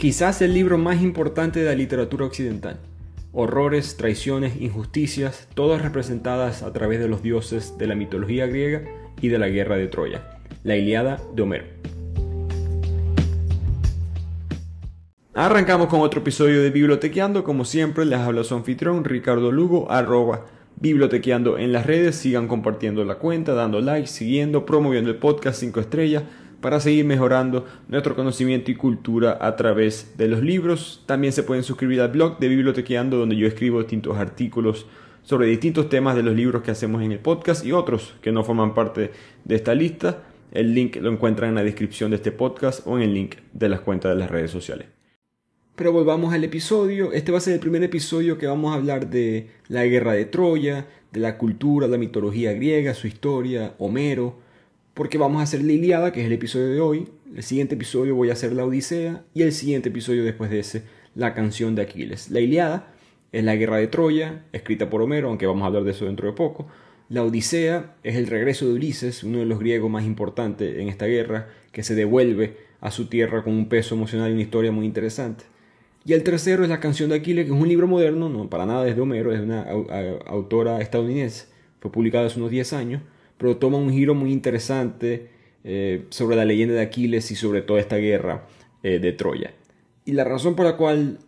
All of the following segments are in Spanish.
quizás el libro más importante de la literatura occidental. Horrores, traiciones, injusticias, todas representadas a través de los dioses de la mitología griega y de la guerra de Troya. La Iliada de Homero. Arrancamos con otro episodio de Bibliotequeando. Como siempre, les habla su anfitrión Ricardo Lugo, arroba bibliotequeando en las redes. Sigan compartiendo la cuenta, dando like, siguiendo, promoviendo el podcast 5 estrellas para seguir mejorando nuestro conocimiento y cultura a través de los libros. También se pueden suscribir al blog de Bibliotequeando donde yo escribo distintos artículos sobre distintos temas de los libros que hacemos en el podcast y otros que no forman parte de esta lista. El link lo encuentran en la descripción de este podcast o en el link de las cuentas de las redes sociales. Pero volvamos al episodio. Este va a ser el primer episodio que vamos a hablar de la guerra de Troya, de la cultura, la mitología griega, su historia, Homero, porque vamos a hacer la Iliada, que es el episodio de hoy. El siguiente episodio voy a hacer la Odisea y el siguiente episodio después de ese, la canción de Aquiles. La Iliada es la guerra de Troya, escrita por Homero, aunque vamos a hablar de eso dentro de poco. La Odisea es el regreso de Ulises, uno de los griegos más importantes en esta guerra, que se devuelve a su tierra con un peso emocional y una historia muy interesante. Y el tercero es la canción de Aquiles, que es un libro moderno, no para nada es de Homero, es de una autora estadounidense, fue publicado hace unos 10 años pero toma un giro muy interesante eh, sobre la leyenda de Aquiles y sobre toda esta guerra eh, de Troya. Y la razón por la cual,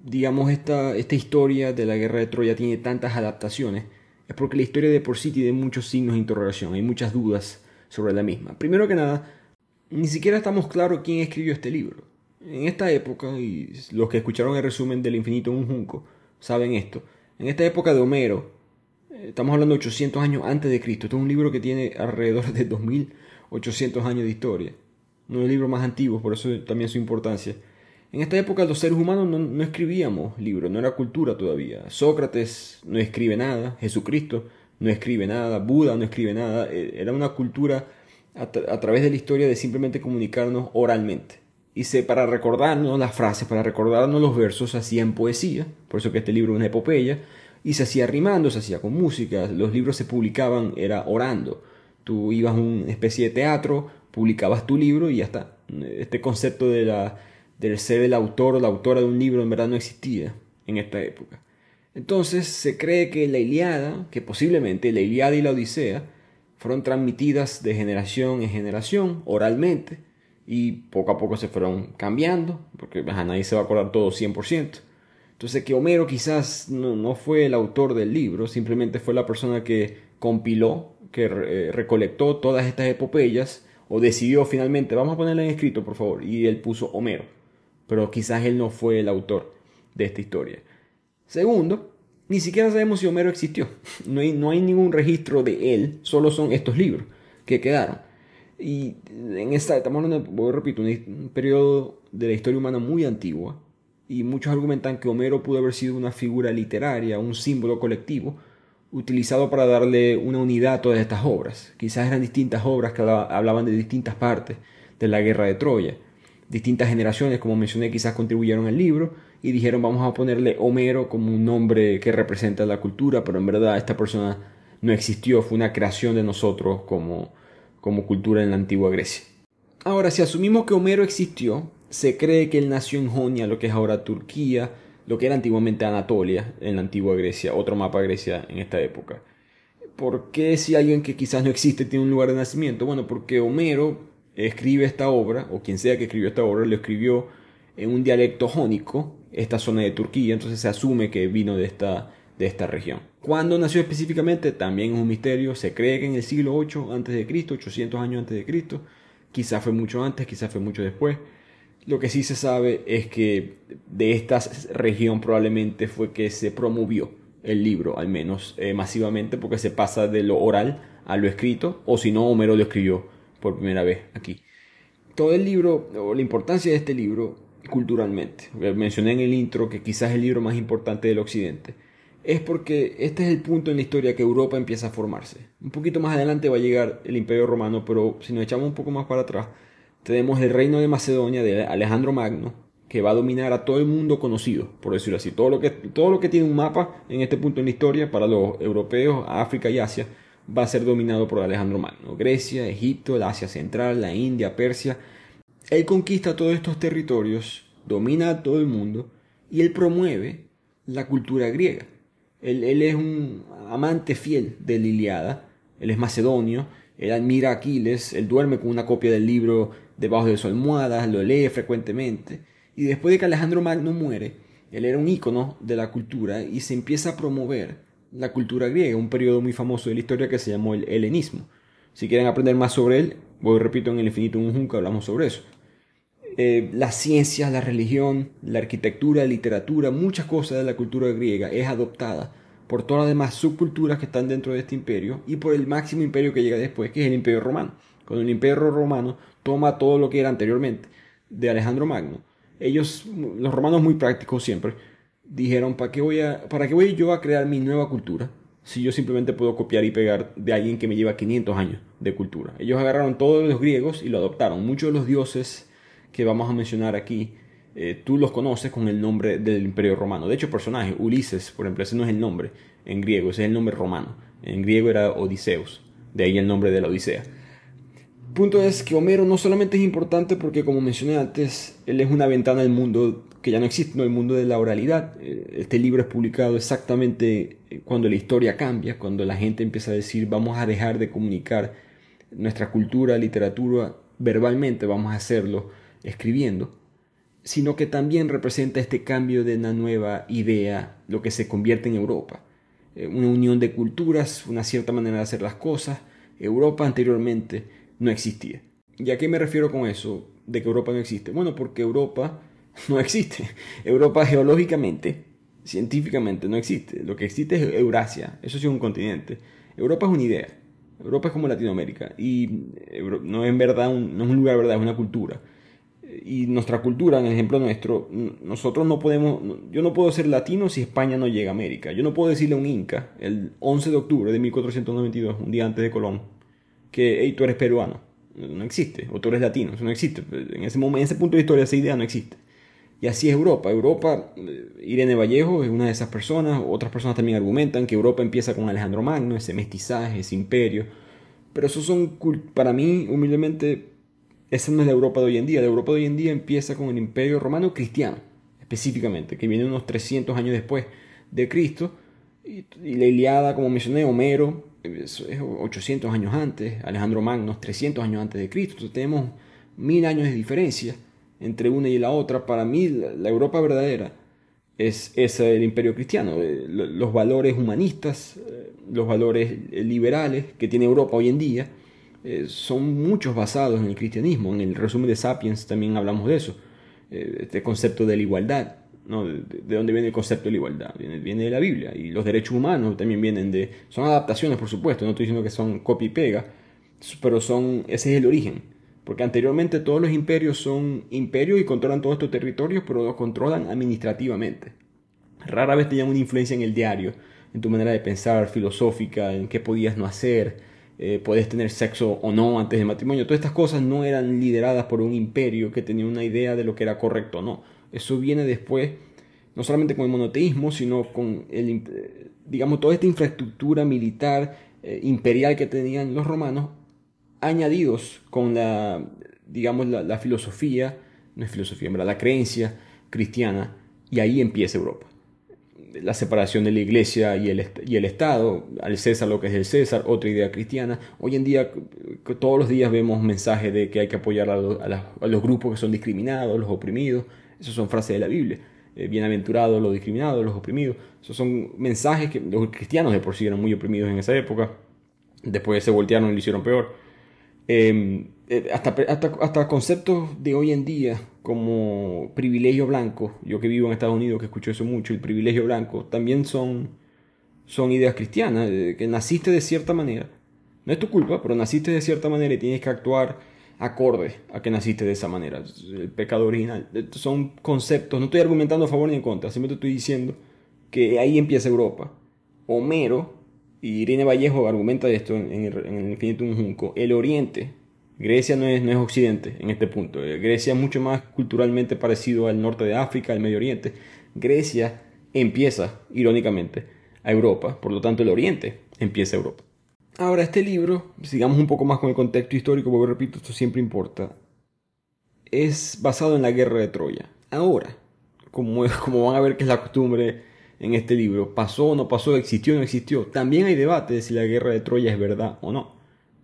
digamos, esta, esta historia de la guerra de Troya tiene tantas adaptaciones es porque la historia de por sí tiene muchos signos de interrogación, hay muchas dudas sobre la misma. Primero que nada, ni siquiera estamos claros quién escribió este libro. En esta época, y los que escucharon el resumen del infinito en un junco saben esto, en esta época de Homero, Estamos hablando de 800 años antes de Cristo. Esto es un libro que tiene alrededor de 2800 años de historia. Uno de los libros más antiguos, por eso también su importancia. En esta época los seres humanos no, escribíamos libros, no era cultura todavía. Sócrates no escribe nada, Jesucristo no escribe nada, Buda no escribe nada. E, era una cultura a, a través de la historia de simplemente comunicarnos oralmente. Y se, para recordarnos las frases, para recordarnos los versos, hacían poesía. Por eso que este libro es una epopeya y se hacía rimando, se hacía con música, los libros se publicaban, era orando. Tú ibas a una especie de teatro, publicabas tu libro y ya está. Este concepto de la, del ser el autor o la autora de un libro en verdad no existía en esta época. Entonces se cree que la Iliada, que posiblemente la Iliada y la Odisea, fueron transmitidas de generación en generación oralmente y poco a poco se fueron cambiando, porque a nadie se va a acordar todo 100%. Entonces que Homero quizás no, fue el autor del libro, simplemente fue la persona que compiló, que eh, recolectó todas estas epopeyas o decidió finalmente, vamos a ponerla en escrito por favor, y él puso Homero, pero quizás él no fue el autor de esta historia. Segundo, ni siquiera sabemos si Homero existió, no hay, no ningún registro de él, solo son estos libros que quedaron. Y en esta, estamos hablando, repito, un periodo de la historia humana muy antigua, y muchos argumentan que Homero pudo haber sido una figura literaria, un símbolo colectivo, utilizado para darle una unidad a todas estas obras. Quizás eran distintas obras que hablaban de distintas partes de la guerra de Troya. Distintas generaciones, como mencioné, quizás contribuyeron al libro y dijeron vamos a ponerle Homero como un nombre que representa la cultura, pero en verdad esta persona no existió, fue una creación de nosotros como, como cultura en la antigua Grecia. Ahora, si asumimos que Homero existió, se cree que él nació en Jonia, lo que es ahora Turquía, lo que era antiguamente Anatolia, en la antigua Grecia, otro mapa Grecia en esta época. ¿Por qué si alguien que quizás no existe tiene un lugar de nacimiento? Bueno, porque Homero escribe esta obra, o quien sea que escribió esta obra, lo escribió en un dialecto jónico, esta zona de Turquía, entonces se asume que vino de esta, de esta región. ¿Cuándo nació específicamente? También es un misterio, se cree que en el siglo 8 a.C., 800 años antes de Cristo, quizás fue mucho antes, quizás fue mucho después, lo que sí se sabe es que de esta región probablemente fue que se promovió el libro, al menos eh, masivamente, porque se pasa de lo oral a lo escrito, o si no, Homero lo escribió por primera vez aquí. Todo el libro, o la importancia de este libro culturalmente, mencioné en el intro que quizás es el libro más importante del occidente, es porque este es el punto en la historia que Europa empieza a formarse. Un poquito más adelante va a llegar el Imperio Romano, pero si nos echamos un poco más para atrás, tenemos el reino de Macedonia de Alejandro Magno, que va a dominar a todo el mundo conocido, por decirlo así. Todo lo que, todo lo que tiene un mapa en este punto en la historia para los europeos, África y Asia, va a ser dominado por Alejandro Magno. Grecia, Egipto, Asia Central, la India, Persia. Él conquista todos estos territorios domina a todo el mundo y él promueve la cultura griega. Él, es un amante fiel de la Iliada, él es macedonio, él admira a Aquiles, él duerme con una copia del libro debajo de su almohada, lo lee frecuentemente, y después de que Alejandro Magno muere, él era un ícono de la cultura y se empieza a promover la cultura griega, un periodo muy famoso de la historia que se llamó el helenismo. Si quieren aprender más sobre él, voy repito en el infinito un junco hablamos sobre eso. Eh, las ciencias, la religión, la arquitectura, la literatura, muchas cosas de la cultura griega es adoptada por todas las demás subculturas que están dentro de este imperio y por el máximo imperio que llega después, que es el imperio romano. Cuando el imperio romano toma todo lo que era anteriormente de Alejandro Magno, ellos, los romanos muy prácticos siempre, dijeron, ¿para qué voy, a, ¿para qué voy yo a crear mi nueva cultura? Si yo simplemente puedo copiar y pegar de alguien que me lleva 500 años de cultura. Ellos agarraron todos los griegos y lo adoptaron. Muchos de los dioses que vamos a mencionar aquí, eh, tú los conoces con el nombre del Imperio Romano. De hecho, personaje, Ulises, por ejemplo, ese no es el nombre en griego, ese es el nombre romano. En griego era Odiseus, de ahí el nombre de la Odisea. Punto es que Homero no solamente es importante porque, como mencioné antes, él es una ventana al mundo que ya no existe, no el mundo de la oralidad. Eh, este libro es publicado exactamente eh, cuando la historia cambia, cuando la gente empieza a decir vamos a dejar de comunicar nuestra cultura, literatura verbalmente, vamos a hacerlo escribiendo, sino que también representa este cambio de una nueva idea, lo que se convierte en Europa. Eh, una unión de culturas, una cierta manera de hacer las cosas. Europa anteriormente no existía. ¿Y a qué me refiero con eso de que Europa no existe? Bueno, porque Europa no existe. Europa geológicamente, científicamente no existe. Lo que existe es Eurasia. Eso sí es un continente. Europa es una idea. Europa es como Latinoamérica. Y no es verdad no es un lugar, verdad, es una cultura y nuestra cultura, en el ejemplo nuestro, nosotros no podemos, yo no puedo ser latino si España no llega a América. Yo no puedo decirle a un inca el 11 de octubre de 1492, un día antes de Colón, que hey, tú eres peruano. No existe. O tú eres latino. No existe. En ese, momento, en ese punto de historia esa idea no existe. Y así es Europa. Europa, eh, Irene Vallejo es una de esas personas. Otras personas también argumentan que Europa empieza con Alejandro Magno, ese mestizaje, ese imperio. Pero eso son, para mí, humildemente, esa no es la Europa de hoy en día. La Europa de hoy en día empieza con el Imperio Romano Cristiano, específicamente, que viene unos 300 años después de Cristo. Y, la Iliada, como mencioné, Homero, 800 años antes, Alejandro Magno, 300 años antes de Cristo. Entonces tenemos mil años de diferencia entre una y la otra. Para mí, la, Europa verdadera es, es, el imperio cristiano. Eh, los valores humanistas, eh, los valores liberales que tiene Europa hoy en día eh, son muchos basados en el cristianismo. En el resumen de Sapiens también hablamos de eso, eh, este concepto de la igualdad. ¿No? De, dónde viene el concepto de la igualdad? Viene, viene, de la Biblia. Y los derechos humanos también vienen de... Son adaptaciones, por supuesto, no estoy diciendo que son copia y pega, pero son, ese es el origen. Porque anteriormente todos los imperios son imperios y controlan todos estos territorios, pero los controlan administrativamente. Rara vez tenían una influencia en el diario, en tu manera de pensar, filosófica, en qué podías no hacer, eh, puedes tener sexo o no antes del matrimonio. Todas estas cosas no eran lideradas por un imperio que tenía una idea de lo que era correcto o no. Eso viene después, no solamente con el monoteísmo, sino con el, digamos, toda esta infraestructura militar eh, imperial que tenían los romanos, añadidos con la, digamos, la, filosofía, no es filosofía, la creencia cristiana, y ahí empieza Europa la separación de la iglesia y el, y el Estado, al César lo que es el César, otra idea cristiana. Hoy en día, todos los días vemos mensajes de que hay que apoyar a los, grupos que son discriminados, los oprimidos. Esas son frases de la Biblia. Eh, bienaventurados los discriminados, los oprimidos. Esos son mensajes que los cristianos de por sí eran muy oprimidos en esa época. Después se voltearon y lo hicieron peor. Em, eh, hasta, hasta, hasta, conceptos de hoy en día como privilegio blanco, yo que vivo en Estados Unidos que escucho eso mucho, el privilegio blanco, también son, son ideas cristianas, que naciste de cierta manera. No es tu culpa, pero naciste de cierta manera y tienes que actuar acorde a que naciste de esa manera. El pecado original. Son conceptos, no estoy argumentando a favor ni en contra, simplemente estoy diciendo que ahí empieza Europa. Homero y Irene Vallejo argumenta esto en, el, Infinito un Junco, el Oriente, Grecia no es, no es Occidente en este punto, eh, Grecia es mucho más culturalmente parecido al norte de África, al Medio Oriente. Grecia empieza, irónicamente, a Europa, por lo tanto el Oriente empieza a Europa. Ahora, este libro, sigamos un poco más con el contexto histórico, porque repito, esto siempre importa, es basado en la guerra de Troya. Ahora, como, como van a ver que es la costumbre en este libro, pasó o no pasó, existió o no existió, también hay debate de si la guerra de Troya es verdad o no.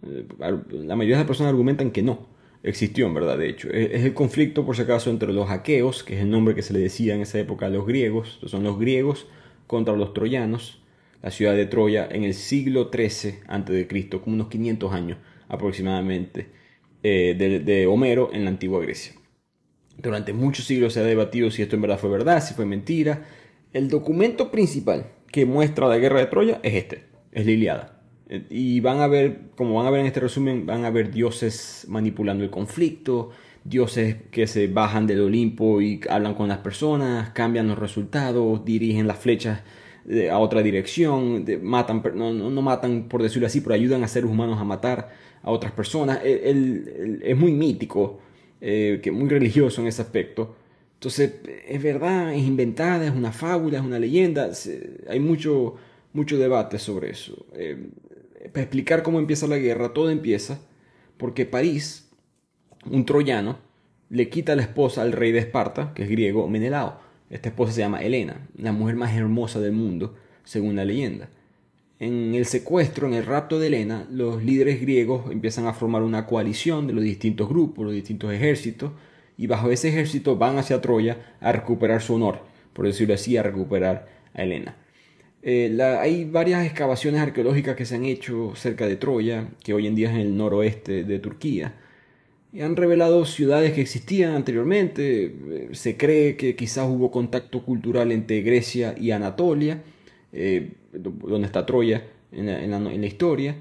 Eh, la mayoría de las personas argumentan que no, existió en verdad, de hecho. Es el conflicto, por si acaso, entre los aqueos, que es el nombre que se le decía en esa época a los griegos, son los griegos contra los troyanos, la ciudad de Troya en el siglo XIII a.C., como unos 500 años aproximadamente, eh, de, Homero en la antigua Grecia. Durante muchos siglos se ha debatido si esto en verdad fue verdad, si fue mentira. El documento principal que muestra la guerra de Troya es este, es la Iliada. Eh, y van a ver, como van a ver en este resumen, van a ver dioses manipulando el conflicto, dioses que se bajan del Olimpo y hablan con las personas, cambian los resultados, dirigen las flechas a otra dirección, matan, no, no, matan por decirlo así, pero ayudan a seres humanos a matar a otras personas. es muy mítico, eh, que muy religioso en ese aspecto. Entonces, es verdad, es inventada, es una fábula, es una leyenda. hay mucho, mucho debate sobre eso. Eh, para explicar cómo empieza la guerra, todo empieza porque París, un troyano, le quita la esposa al rey de Esparta, que es griego, Menelao. Esta esposa se llama Helena, la mujer más hermosa del mundo, según la leyenda. En el secuestro, en el rapto de Helena, los líderes griegos empiezan a formar una coalición de los distintos grupos, los distintos ejércitos, y bajo ese ejército van hacia Troya a recuperar su honor, por decirlo así, a recuperar a Helena. Eh, hay varias excavaciones arqueológicas que se han hecho cerca de Troya, que hoy en día es en el noroeste de Turquía, han revelado ciudades que existían anteriormente. Eh, se cree que quizás hubo contacto cultural entre Grecia y Anatolia, eh, donde está Troya en la, historia.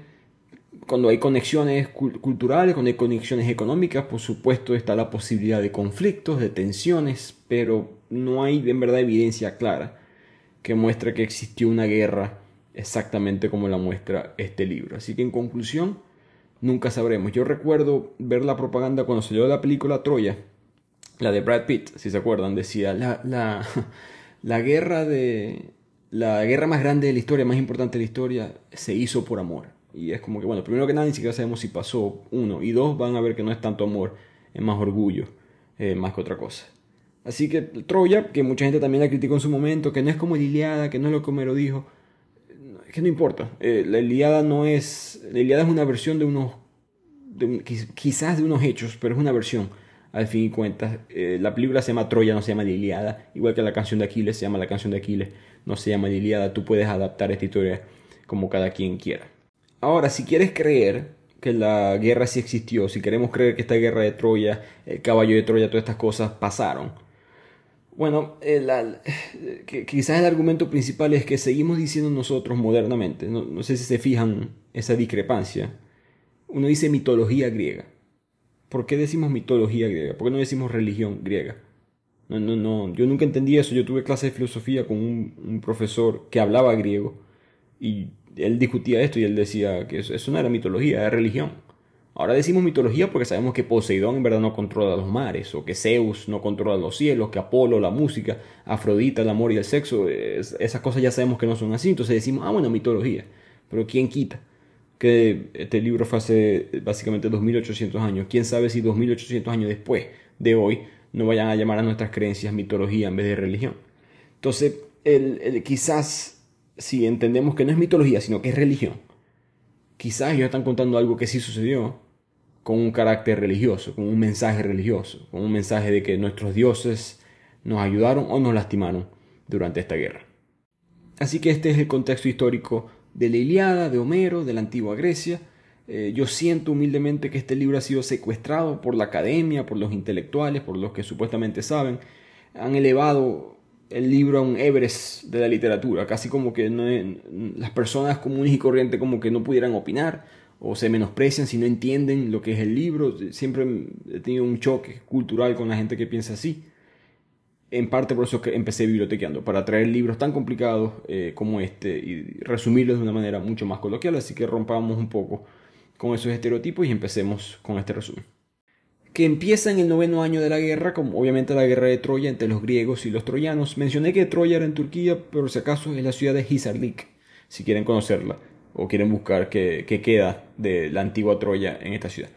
Cuando hay conexiones culturales, cuando hay conexiones económicas, por supuesto está la posibilidad de conflictos, de tensiones, pero no hay en verdad evidencia clara que muestre que existió una guerra exactamente como la muestra este libro. Así que en conclusión, nunca sabremos. Yo recuerdo ver la propaganda cuando salió la película Troya, la de Brad Pitt, si se acuerdan, decía la, la, la guerra de la guerra más grande de la historia, más importante de la historia, se hizo por amor. Y es como que, bueno, primero que nada, ni siquiera sabemos si pasó uno. Y dos, van a ver que no es tanto amor, es más orgullo, eh, más que otra cosa. Así que Troya, que mucha gente también la criticó en su momento, que no es como Iliada, que no es lo que Homero dijo, que no importa. Eh, la Iliada no es. La Iliada es una versión de unos. quizás de unos hechos, pero es una versión. Al fin y cuentas, eh, la película se llama Troya, no se llama la Iliada. Igual que la canción de Aquiles se llama la canción de Aquiles, no se llama la Iliada. Tú puedes adaptar esta historia como cada quien quiera. Ahora, si quieres creer que la guerra sí existió, si queremos creer que esta guerra de Troya, el caballo de Troya, todas estas cosas pasaron, bueno, quizás el argumento principal es que seguimos diciendo nosotros modernamente, no, sé si se fijan esa discrepancia, uno dice mitología griega. ¿Por qué decimos mitología griega? ¿Por qué no decimos religión griega? No, no, no, yo nunca entendí eso. Yo tuve clase de filosofía con un, profesor que hablaba griego y él discutía esto y él decía que eso, eso no era mitología, era religión. Ahora decimos mitología porque sabemos que Poseidón en verdad no controla los mares, o que Zeus no controla los cielos, que Apolo la música, Afrodita el amor y el sexo, esas cosas ya sabemos que no son así, entonces decimos, ah, bueno, mitología. Pero ¿quién quita? Que este libro fue hace básicamente 2800 años. ¿Quién sabe si 2800 años después de hoy no vayan a llamar a nuestras creencias mitología en vez de religión? Entonces, el, quizás si entendemos que no es mitología, sino que es religión, quizás ellos están contando algo que sí sucedió, con un carácter religioso, con un mensaje religioso, con un mensaje de que nuestros dioses nos ayudaron o nos lastimaron durante esta guerra. Así que este es el contexto histórico de la Iliada, de Homero, de la antigua Grecia. Eh, yo siento humildemente que este libro ha sido secuestrado por la academia, por los intelectuales, por los que supuestamente saben. Han elevado el libro a un Everest de la literatura, casi como que las personas comunes y corrientes como que no pudieran opinar o se menosprecian si no entienden lo que es el libro. Siempre he tenido un choque cultural con la gente que piensa así. En parte por eso que empecé bibliotequeando, para traer libros tan complicados eh, como este y resumirlos de una manera mucho más coloquial. Así que rompamos un poco con esos estereotipos y empecemos con este resumen. Que empieza en el noveno año de la guerra, como obviamente la guerra de Troya entre los griegos y los troyanos. Mencioné que Troya era en Turquía, pero si acaso es la ciudad de Hisarlik, si quieren conocerla o quieren buscar qué, queda de la antigua Troya en esta ciudad.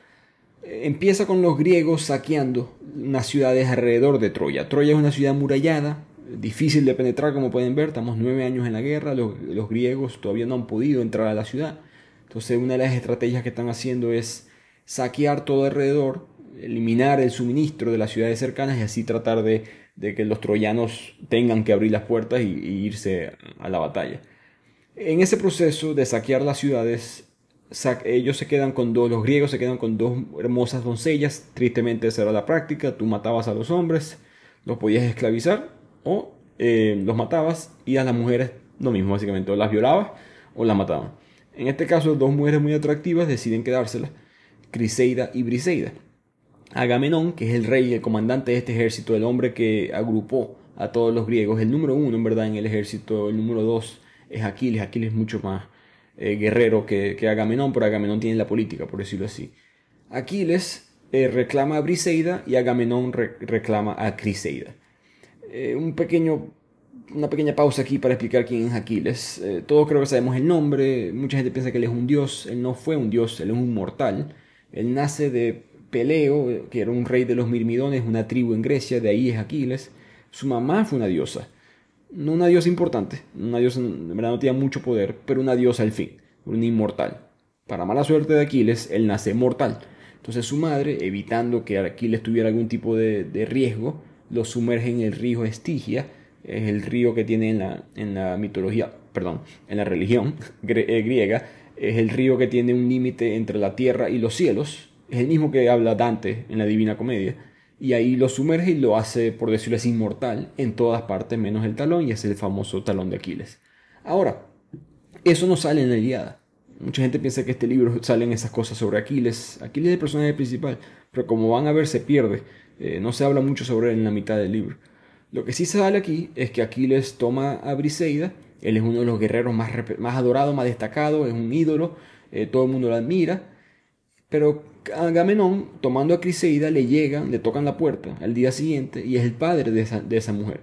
Empieza con los griegos saqueando unas ciudades alrededor de Troya. Troya es una ciudad murallada, difícil de penetrar como pueden ver, estamos nueve años en la guerra, los, griegos todavía no han podido entrar a la ciudad. Entonces una de las estrategias que están haciendo es saquear todo alrededor, eliminar el suministro de las ciudades cercanas y así tratar de, que los troyanos tengan que abrir las puertas y, irse a la batalla. En ese proceso de saquear las ciudades, ellos se quedan con dos, los griegos se quedan con dos hermosas doncellas, tristemente esa era la práctica, tú matabas a los hombres, los podías esclavizar o eh, los matabas y a las mujeres lo mismo básicamente, o las violabas o las mataban. En este caso, dos mujeres muy atractivas deciden quedárselas, Criseida y Briseida. Agamenón, que es el rey el comandante de este ejército, el hombre que agrupó a todos los griegos, el número uno en verdad en el ejército, el número dos es Aquiles, Aquiles es mucho más eh, guerrero que, que, Agamenón, pero Agamenón tiene la política, por decirlo así. Aquiles eh, reclama a Briseida y Agamenón reclama a Criseida. Eh, un pequeño, una pequeña pausa aquí para explicar quién es Aquiles. todos creo que sabemos el nombre, mucha gente piensa que él es un dios, él no fue un dios, él es un mortal. Él nace de Peleo, que era un rey de los Mirmidones, una tribu en Grecia, de ahí es Aquiles. Su mamá fue una diosa. No una diosa importante, una diosa en verdad no tenía mucho poder, pero una diosa al fin, un inmortal. Para mala suerte de Aquiles, él nace mortal. Entonces su madre, evitando que Aquiles tuviera algún tipo de, riesgo, lo sumerge en el río Estigia, es el río que tiene en la, en la mitología, perdón, en la religión eh, griega, es el río que tiene un límite entre la tierra y los cielos, es el mismo que habla Dante en la Divina Comedia, y ahí lo sumerge y lo hace, por decirlo así, inmortal en todas partes menos el talón, y es el famoso talón de Aquiles. Ahora, eso no sale en la Iliada. Mucha gente piensa que este libro salen esas cosas sobre Aquiles. Aquiles es el personaje principal, pero como van a ver se pierde. Eh, no se habla mucho sobre él en la mitad del libro. Lo que sí sale aquí es que Aquiles toma a Briseida él es uno de los guerreros más, más adorados, más destacados, es un ídolo, eh, todo el mundo lo admira. Pero Agamenón, tomando a Criseida, le llegan, le tocan la puerta al día siguiente y es el padre de esa, de esa mujer.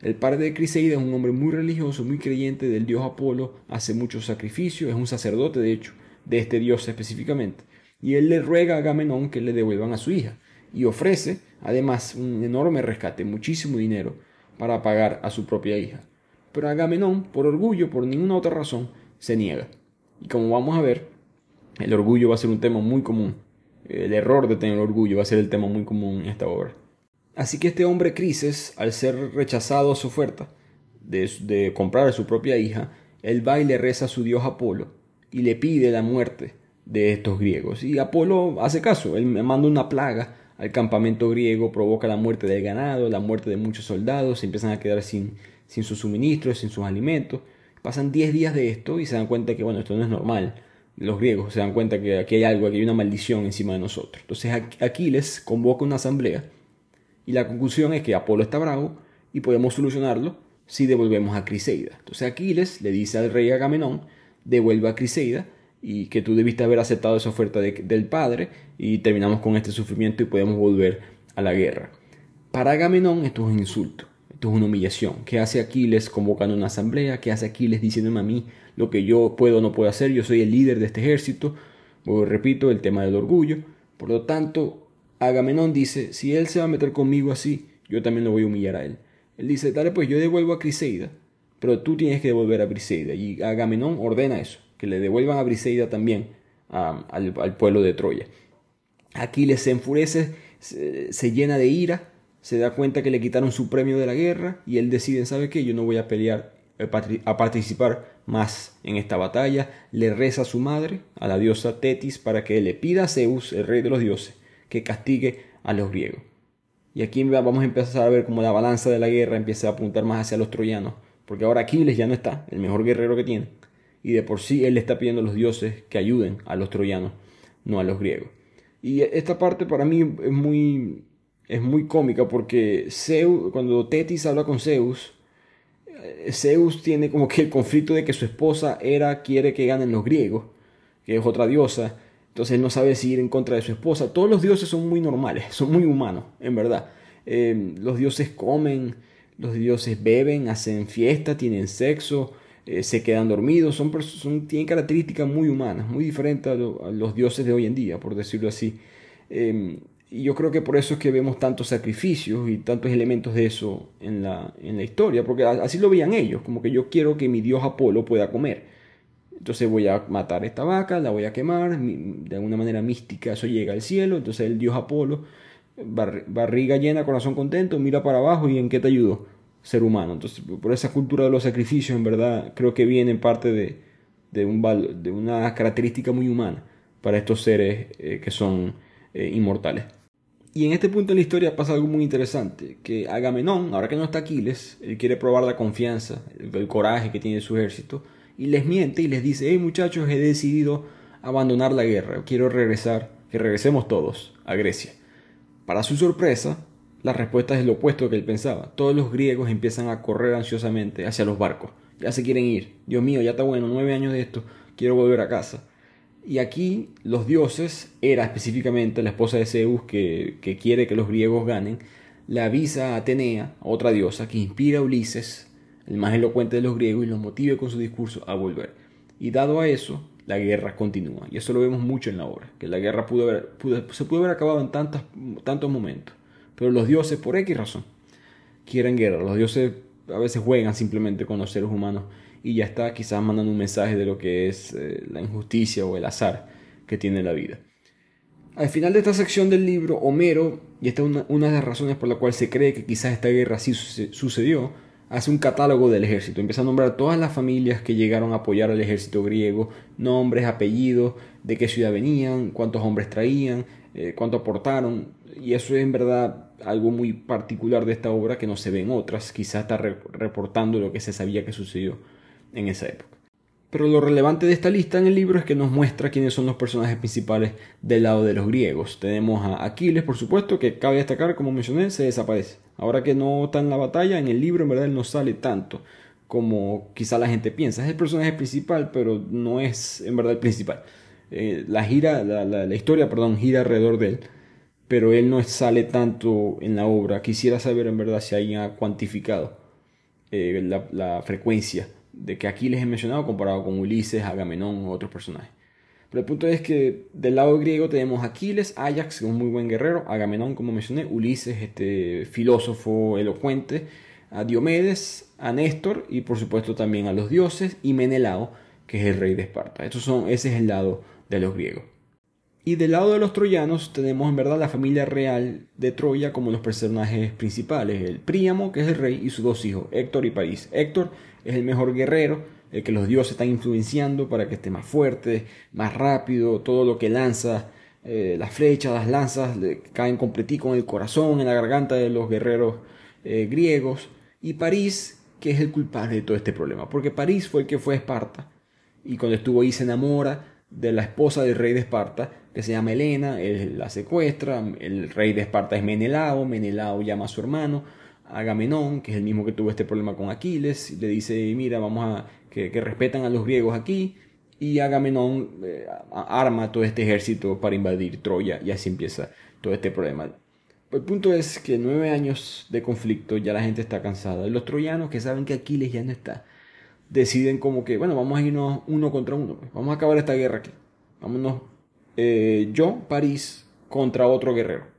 El padre de Criseida es un hombre muy religioso, muy creyente del dios Apolo, hace muchos sacrificios, es un sacerdote de hecho, de este dios específicamente. Y él le ruega a Agamenón que le devuelvan a su hija y ofrece además un enorme rescate, muchísimo dinero, para pagar a su propia hija. Pero Agamenón, por orgullo, por ninguna otra razón, se niega. Y como vamos a ver, el orgullo va a ser un tema muy común. El error de tener orgullo va a ser el tema muy común en esta obra. Así que este hombre Crises, al ser rechazado a su oferta de, comprar a su propia hija, él va y le reza a su dios Apolo y le pide la muerte de estos griegos. Y Apolo hace caso, él manda una plaga al campamento griego, provoca la muerte del ganado, la muerte de muchos soldados, se empiezan a quedar sin, sin sus suministros, sin sus alimentos. Pasan 10 días de esto y se dan cuenta que, bueno, esto no es normal. Los griegos se dan cuenta que aquí hay algo, aquí hay una maldición encima de nosotros. Entonces Aquiles convoca una asamblea y la conclusión es que Apolo está bravo y podemos solucionarlo si devolvemos a Criseida. Entonces Aquiles le dice al rey Agamenón, devuelve a Criseida y que tú debiste haber aceptado esa oferta del padre y terminamos con este sufrimiento y podemos volver a la guerra. Para Agamenón esto es un insulto. Esto es una humillación. ¿Qué hace Aquiles convocando una asamblea? ¿Qué hace Aquiles diciéndome a mí lo que yo puedo o no puedo hacer? Yo soy el líder de este ejército. repito, el tema del orgullo. Por lo tanto, Agamenón dice, si él se va a meter conmigo así, yo también lo voy a humillar a él. Él dice, dale pues yo devuelvo a Criseida, pero tú tienes que devolver a Briseida. Y Agamenón ordena eso, que le devuelvan a Briseida también al, al, pueblo de Troya. Aquiles se enfurece, se llena de ira se da cuenta que le quitaron su premio de la guerra y él decide, ¿sabe qué? Yo no voy a pelear, eh, a participar más en esta batalla. Le reza a su madre, a la diosa Tetis, para que le pida a Zeus, el rey de los dioses, que castigue a los griegos. Y aquí vamos a empezar a ver cómo la balanza de la guerra empieza a apuntar más hacia los troyanos, porque ahora Aquiles ya no está, el mejor guerrero que tiene. Y de por sí él le está pidiendo a los dioses que ayuden a los troyanos, no a los griegos. Y esta parte para mí es muy es muy cómica porque Zeus, cuando Tetis habla con Zeus, eh, Zeus tiene como que el conflicto de que su esposa era quiere que ganen los griegos, que es otra diosa, entonces él no sabe si ir en contra de su esposa. Todos los dioses son muy normales, son muy humanos, en verdad. Eh, los dioses comen, los dioses beben, hacen fiesta, tienen sexo, eh, se quedan dormidos, son, son, tienen características muy humanas, muy diferentes a, los dioses de hoy en día, por decirlo así Y yo creo que por eso es que vemos tantos sacrificios y tantos elementos de eso en la, en la historia, porque así lo veían ellos, como que yo quiero que mi dios Apolo pueda comer. Entonces voy a matar esta vaca, la voy a quemar, de alguna manera mística eso llega al cielo, entonces el dios Apolo, barriga llena, corazón contento, mira para abajo y en qué te ayudó, ser humano. Entonces por esa cultura de los sacrificios en verdad creo que viene parte de, de, un, de una característica muy humana para estos seres eh, que son eh, inmortales. Y en este punto en la historia pasa algo muy interesante, que Agamenón, ahora que no está Aquiles, él quiere probar la confianza, el, coraje que tiene su ejército, y les miente y les dice, hey muchachos, he decidido abandonar la guerra, quiero regresar, que regresemos todos a Grecia. Para su sorpresa, la respuesta es lo opuesto que él pensaba. Todos los griegos empiezan a correr ansiosamente hacia los barcos. Ya se quieren ir. Dios mío, ya está bueno, nueve años de esto, quiero volver a casa. Y aquí los dioses, era específicamente la esposa de Zeus que, quiere que los griegos ganen, le avisa a Atenea, otra diosa, que inspira a Ulises, el más elocuente de los griegos, y los motive con su discurso a volver. Y dado a eso, la guerra continúa. Y eso lo vemos mucho en la obra, que la guerra pudo haber, se pudo haber acabado en tantos, tantos momentos. Pero los dioses, por X razón, quieren guerra. Los dioses a veces juegan simplemente con los seres humanos y ya está quizás mandando un mensaje de lo que es eh, la injusticia o el azar que tiene la vida. Al final de esta sección del libro, Homero, y esta es una, de las razones por la cual se cree que quizás esta guerra sí sucedió, hace un catálogo del ejército, empieza a nombrar todas las familias que llegaron a apoyar al ejército griego, nombres, apellidos, de qué ciudad venían, cuántos hombres traían, eh, cuánto aportaron, y eso es en verdad algo muy particular de esta obra que no se ve en otras, quizás está reportando lo que se sabía que sucedió en esa época. Pero lo relevante de esta lista en el libro es que nos muestra quiénes son los personajes principales del lado de los griegos. Tenemos a Aquiles, por supuesto, que cabe destacar, como mencioné, se desaparece. Ahora que no está en la batalla, en el libro en verdad él no sale tanto como quizá la gente piensa. Es el personaje principal, pero no es en verdad el principal. Eh, la gira, la, historia, perdón, gira alrededor de él, pero él no sale tanto en la obra. Quisiera saber en verdad si alguien ha cuantificado eh, la frecuencia de que aquí les he mencionado comparado con Ulises, Agamenón u otros personajes. Pero el punto es que del lado griego tenemos Aquiles, Ajax, un muy buen guerrero, Agamenón, como mencioné, Ulises, este filósofo elocuente, a Diomedes, a Néstor y por supuesto también a los dioses y Menelao, que es el rey de Esparta. Estos son, ese es el lado de los griegos. Y del lado de los troyanos tenemos en verdad la familia real de Troya como los personajes principales, el Príamo, que es el rey, y sus dos hijos, Héctor y París. Héctor es el mejor guerrero, el que los dioses están influenciando para que esté más fuerte, más rápido, todo lo que lanza, eh, las flechas, las lanzas, le caen completico en el corazón, en la garganta de los guerreros eh, griegos. Y París, que es el culpable de todo este problema, porque París fue el que fue a Esparta, y cuando estuvo ahí se enamora de la esposa del rey de Esparta, que se llama Helena, él la secuestra, el rey de Esparta es Menelao, Menelao llama a su hermano, Agamenón, que es el mismo que tuvo este problema con Aquiles, le dice, mira, vamos a que, respetan a los griegos aquí, y Agamenón eh, arma todo este ejército para invadir Troya, y así empieza todo este problema. El punto es que nueve años de conflicto ya la gente está cansada, y los troyanos que saben que Aquiles ya no está, deciden como que, bueno, vamos a irnos uno contra uno, pues. vamos a acabar esta guerra aquí, vámonos eh, yo, París, contra otro guerrero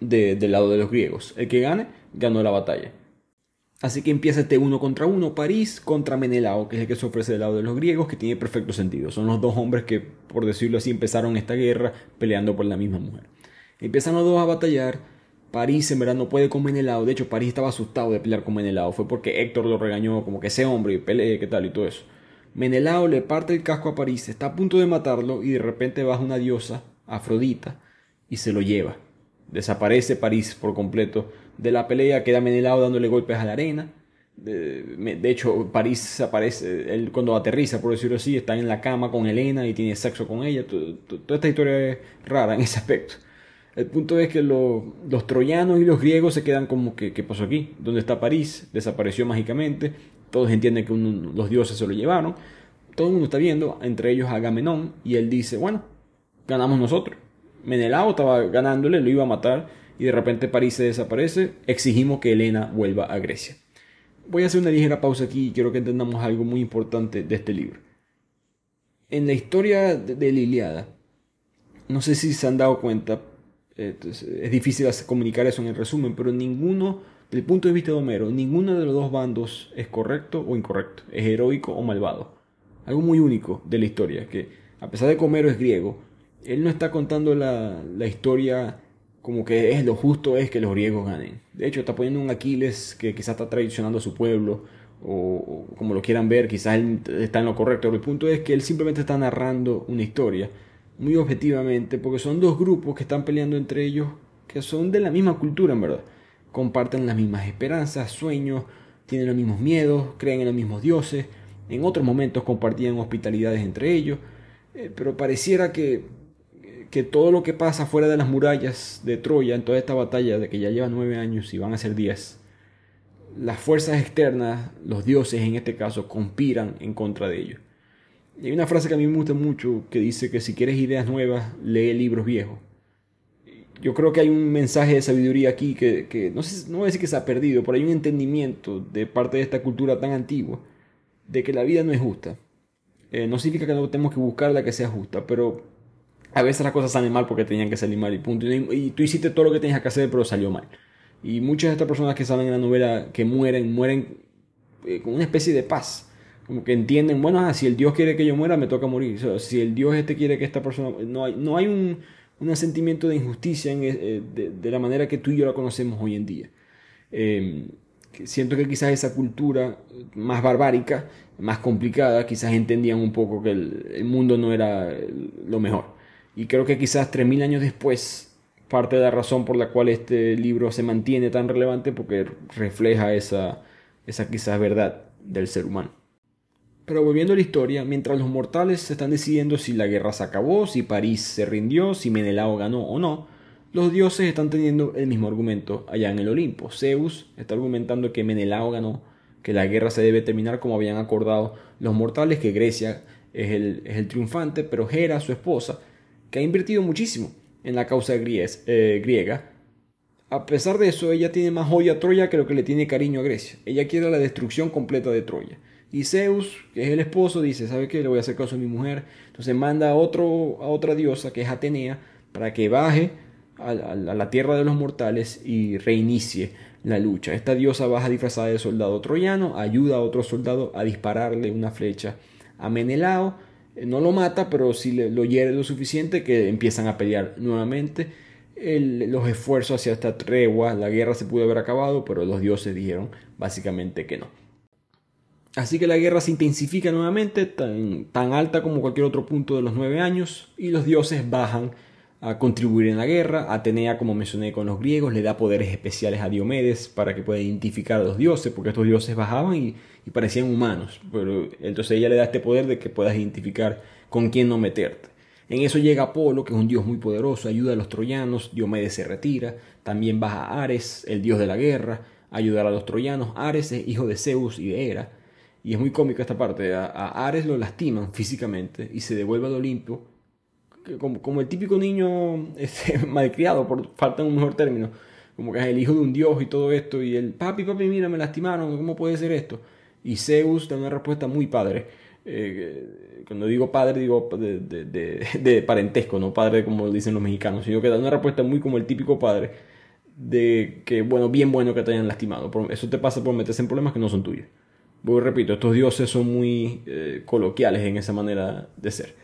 del lado de los griegos. El que gane, ganó la batalla. Así que empieza este uno contra uno, París contra Menelao, que es el que se ofrece del lado de los griegos, que tiene perfecto sentido. Son los dos hombres que, por decirlo así, empezaron esta guerra peleando por la misma mujer. Empiezan los dos a batallar. París en verdad no puede con Menelao. De hecho, París estaba asustado de pelear con Menelao. Fue porque Héctor lo regañó como que ese hombre y pelee, qué tal y todo eso. Menelao le parte el casco a París, está a punto de matarlo y de repente baja una diosa, Afrodita, y se lo lleva. Desaparece París por completo de la pelea, queda Menelao dándole golpes a la arena. De, hecho, París aparece, él cuando aterriza, por decirlo así, está en la cama con Helena y tiene sexo con ella. Toda esta historia es rara en ese aspecto. El punto es que los troyanos y los griegos se quedan como que, ¿qué pasó aquí? ¿Dónde está París? Desapareció mágicamente. Todos entienden que los dioses se lo llevaron. Todo el mundo está viendo, entre ellos Agamenón, y él dice, bueno, ganamos nosotros. Menelao estaba ganándole, lo iba a matar, y de repente París se desaparece. Exigimos que Helena vuelva a Grecia. Voy a hacer una ligera pausa aquí y quiero que entendamos algo muy importante de este libro. En la historia de, la no sé si se han dado cuenta, es difícil comunicar eso en el resumen, pero ninguno, desde el punto de vista de Homero, ninguno de los dos bandos es correcto o incorrecto, es heroico o malvado. Algo muy único de la historia, que a pesar de que Homero es griego, él no está contando la, la historia como que es lo justo es que los griegos ganen. De hecho, está poniendo un Aquiles que quizás está traicionando a su pueblo, o, como lo quieran ver, quizás él está en lo correcto. Pero el punto es que él simplemente está narrando una historia, muy objetivamente, porque son dos grupos que están peleando entre ellos, que son de la misma cultura, en verdad. Comparten las mismas esperanzas, sueños, tienen los mismos miedos, creen en los mismos dioses. En otros momentos compartían hospitalidades entre ellos, eh, pero pareciera que que todo lo que pasa fuera de las murallas de Troya en toda esta batalla de que ya lleva nueve años y van a ser diez, las fuerzas externas, los dioses en este caso, conspiran en contra de ellos. Y hay una frase que a mí me gusta mucho que dice que si quieres ideas nuevas, lee libros viejos. Yo creo que hay un mensaje de sabiduría aquí que, no, sé, no voy a decir que se ha perdido, pero hay un entendimiento de parte de esta cultura tan antigua de que la vida no es justa. Eh, no significa que no tenemos que buscar la que sea justa, pero a veces las cosas salen mal porque tenían que salir mal y punto. Y, tú hiciste todo lo que tenías que hacer, pero salió mal. Y muchas de estas personas que salen en la novela que mueren, mueren eh, con una especie de paz. Como que entienden, bueno, ah, si el Dios quiere que yo muera, me toca morir. si el Dios este quiere que esta persona... No hay, no hay un, un sentimiento de injusticia eh, de, la manera que tú y yo la conocemos hoy en día. Em, siento que quizás esa cultura más barbárica, más complicada, quizás entendían un poco que el mundo no era lo mejor. Y creo que quizás 3.000 años después, parte de la razón por la cual este libro se mantiene tan relevante, porque refleja esa, esa quizás verdad del ser humano. Pero volviendo a la historia, mientras los mortales se están decidiendo si la guerra se acabó, si París se rindió, si Menelao ganó o no, los dioses están teniendo el mismo argumento allá en el Olimpo. Zeus está argumentando que Menelao ganó, que la guerra se debe terminar como habían acordado los mortales, que Grecia es el, es el triunfante, pero Hera, su esposa, que ha invertido muchísimo en la causa eh, griega. A pesar de eso, ella tiene más odio a Troya que lo que le tiene cariño a Grecia. Ella quiere la destrucción completa de Troya. Y Zeus, que es el esposo, dice, ¿sabe qué? Le voy a hacer caso a mi mujer. Entonces manda a, otro, a otra diosa, que es Atenea, para que baje a, a la tierra de los mortales y reinicie la lucha. Esta diosa baja disfrazada de soldado troyano, ayuda a otro soldado a dispararle una flecha a Menelao no lo mata, pero sí lo hiere lo suficiente que empiezan a pelear nuevamente. los esfuerzos hacia esta tregua, la guerra se pudo haber acabado, pero los dioses dijeron básicamente que no. Así que la guerra se intensifica nuevamente, tan, tan alta como cualquier otro punto de los nueve años, y los dioses bajan a contribuir en la guerra. Atenea, como mencioné con los griegos, le da poderes especiales a Diomedes para que pueda identificar a los dioses, porque estos dioses bajaban y, parecían humanos. Pero entonces ella le da este poder de que puedas identificar con quién no meterte. En eso llega Apolo, que es un dios muy poderoso, ayuda a los troyanos, Diomedes se retira, también baja Ares, el dios de la guerra, a ayudar a los troyanos. Ares es hijo de Zeus y de Hera, y es muy cómico esta parte, a Ares lo lastiman físicamente y se devuelve al Olimpo como, el típico niño este, malcriado, por falta de un mejor término, como que es el hijo de un dios y todo esto, y el papi, papi, mira, me lastimaron, ¿cómo puede ser esto? Y Zeus da una respuesta muy padre. Eh, cuando digo padre, digo de, de, de, parentesco, no padre como dicen los mexicanos, sino que da una respuesta muy como el típico padre, de que, bueno, bien bueno que te hayan lastimado. Eso te pasa por meterse en problemas que no son tuyos. Voy, repito, estos dioses son muy eh, coloquiales en esa manera de ser.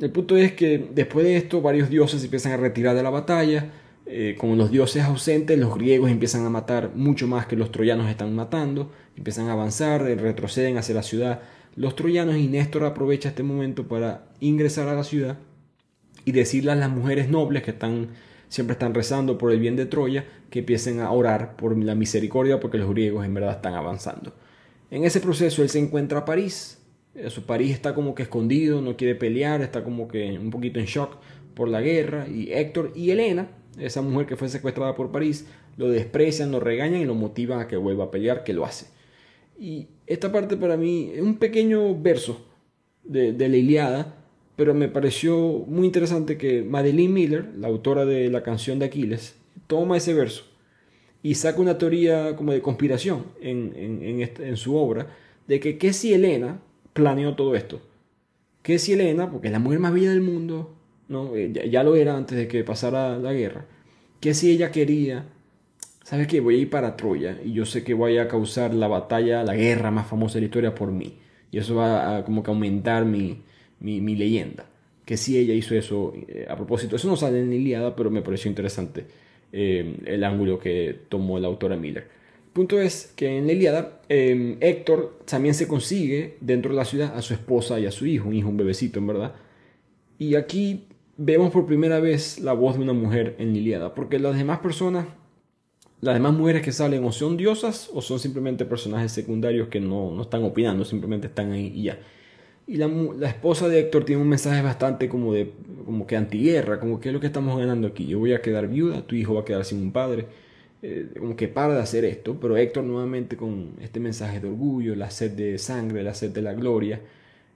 El punto es que después de esto varios dioses empiezan a retirar de la batalla. Eh, con los dioses ausentes, los griegos empiezan a matar mucho más que los troyanos están matando. Empiezan a avanzar, eh, retroceden hacia la ciudad. Los troyanos y Néstor aprovecha este momento para ingresar a la ciudad y decirle a las mujeres nobles que están siempre están rezando por el bien de Troya que empiecen a orar por la misericordia porque los griegos en verdad están avanzando. En ese proceso él se encuentra a París, su París está como que escondido, no quiere pelear, está como que un poquito en shock por la guerra. Y Héctor y Elena, esa mujer que fue secuestrada por París, lo desprecian, lo regañan y lo motivan a que vuelva a pelear, que lo hace. Y esta parte para mí es un pequeño verso de, la Iliada, pero me pareció muy interesante que Madeline Miller, la autora de la canción de Aquiles, toma ese verso y saca una teoría como de conspiración en, en su obra, de que qué si Elena, planeó todo esto. Que si Helena, porque es la mujer más bella del mundo, ¿no? Eh, ya, lo era antes de que pasara la guerra, que si ella quería, ¿sabes qué? Voy a ir para Troya y yo sé que voy a causar la batalla, la guerra más famosa de la historia por mí. Y eso va a como que aumentar mi, mi, leyenda. Que si ella hizo eso eh, a propósito. Eso no sale en Iliada, pero me pareció interesante eh, el ángulo que tomó la autora Miller. Punto es que en la Iliada, eh, Héctor también se consigue dentro de la ciudad a su esposa y a su hijo, un hijo, un bebecito, en verdad. Y aquí vemos por primera vez la voz de una mujer en Liliada, porque las demás personas, las demás mujeres que salen o son diosas o son simplemente personajes secundarios que no, no están opinando, simplemente están ahí y ya. Y la, la, esposa de Héctor tiene un mensaje bastante como de como que antiguerra, como que es lo que estamos ganando aquí. Yo voy a quedar viuda, tu hijo va a quedar sin un padre. Eh, como que para de hacer esto, pero Héctor nuevamente con este mensaje de orgullo, la sed de sangre, la sed de la gloria,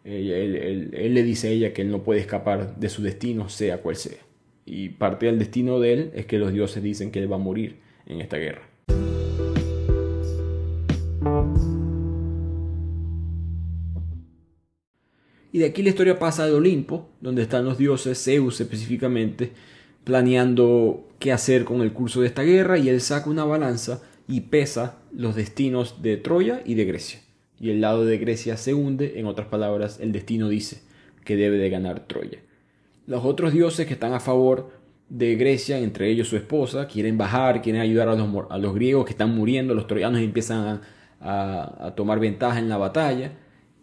él, le dice a ella que él no puede escapar de su destino, sea cual sea. Y parte del destino de él es que los dioses dicen que él va a morir en esta guerra. Y de aquí la historia pasa al Olimpo, donde están los dioses, Zeus específicamente, planeando qué hacer con el curso de esta guerra, y él saca una balanza y pesa los destinos de Troya y de Grecia y el lado de Grecia se hunde, en otras palabras, el destino dice que debe de ganar Troya. Los otros dioses que están a favor de Grecia, entre ellos su esposa, quieren bajar, quieren ayudar a los, a los griegos que están muriendo, los troyanos empiezan a, tomar ventaja en la batalla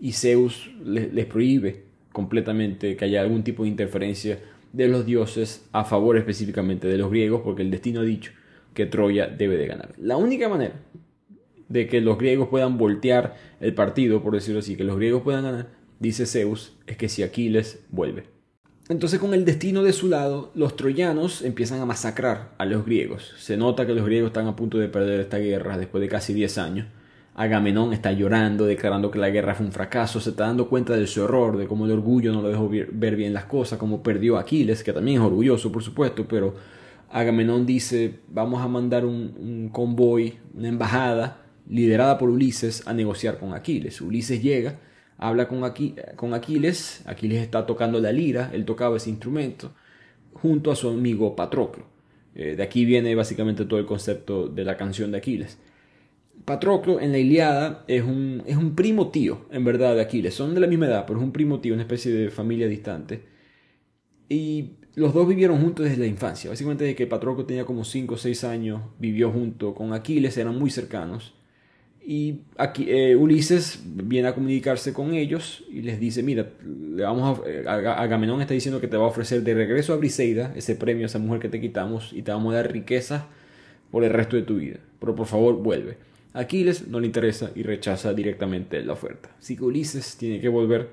y Zeus les, les prohíbe completamente que haya algún tipo de interferencia de los dioses a favor específicamente de los griegos porque el destino ha dicho que Troya debe de ganar. La única manera de que los griegos puedan voltear el partido, por decirlo así, que los griegos puedan ganar, dice Zeus, es que si Aquiles vuelve. Entonces con el destino de su lado, los troyanos empiezan a masacrar a los griegos. Se nota que los griegos están a punto de perder esta guerra después de casi 10 años. Agamenón está llorando, declarando que la guerra fue un fracaso, se está dando cuenta de su error, de cómo el orgullo no lo dejó ver bien las cosas, cómo perdió a Aquiles, que también es orgulloso, por supuesto, pero Agamenón dice, vamos a mandar un, convoy, una embajada, liderada por Ulises, a negociar con Aquiles. Ulises llega, habla con, con Aquiles, Aquiles está tocando la lira, él tocaba ese instrumento, junto a su amigo Patroclo. Eh, de aquí viene básicamente todo el concepto de la canción de Aquiles. Patroclo en la Iliada es un, es un primo tío, en verdad, de Aquiles. Son de la misma edad, pero es un primo tío, una especie de familia distante. Y los dos vivieron juntos desde la infancia. Básicamente desde que Patroclo tenía como 5 o 6 años, vivió junto con Aquiles, eran muy cercanos. Y aquí, eh, Ulises viene a comunicarse con ellos y les dice, mira, le vamos a, Agamenón está diciendo que te va a ofrecer de regreso a Briseida ese premio a esa mujer que te quitamos y te vamos a dar riquezas por el resto de tu vida. Pero por favor, vuelve. Aquiles no le interesa y rechaza directamente la oferta. Así que Ulises tiene que volver,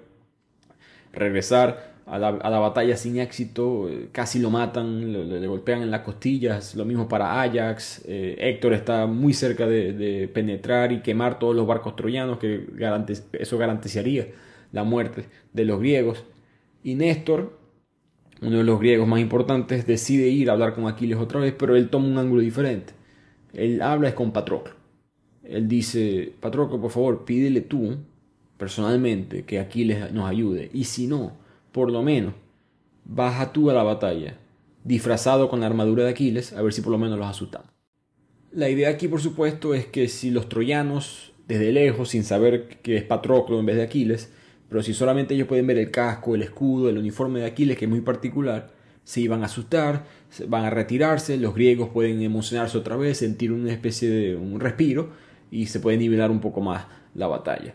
regresar a la, batalla sin éxito, eh, casi lo matan, le, golpean en las costillas, lo mismo para Ajax, eh, Héctor está muy cerca de, penetrar y quemar todos los barcos troyanos, que eso garantizaría la muerte de los griegos. Y Néstor, uno de los griegos más importantes, decide ir a hablar con Aquiles otra vez, pero él toma un ángulo diferente. Él habla es con Patroclo. Él dice, Patroclo, por favor, pídele tú, personalmente, que Aquiles nos ayude. Y si no, por lo menos, baja tú a la batalla, disfrazado con la armadura de Aquiles, a ver si por lo menos los asustamos. La idea aquí, por supuesto, es que si los troyanos, desde lejos, sin saber que es Patroclo en vez de Aquiles, pero si solamente ellos pueden ver el casco, el escudo, el uniforme de Aquiles, que es muy particular, se iban a asustar, van a retirarse, los griegos pueden emocionarse otra vez, sentir una especie de un respiro y se puede nivelar un poco más la batalla.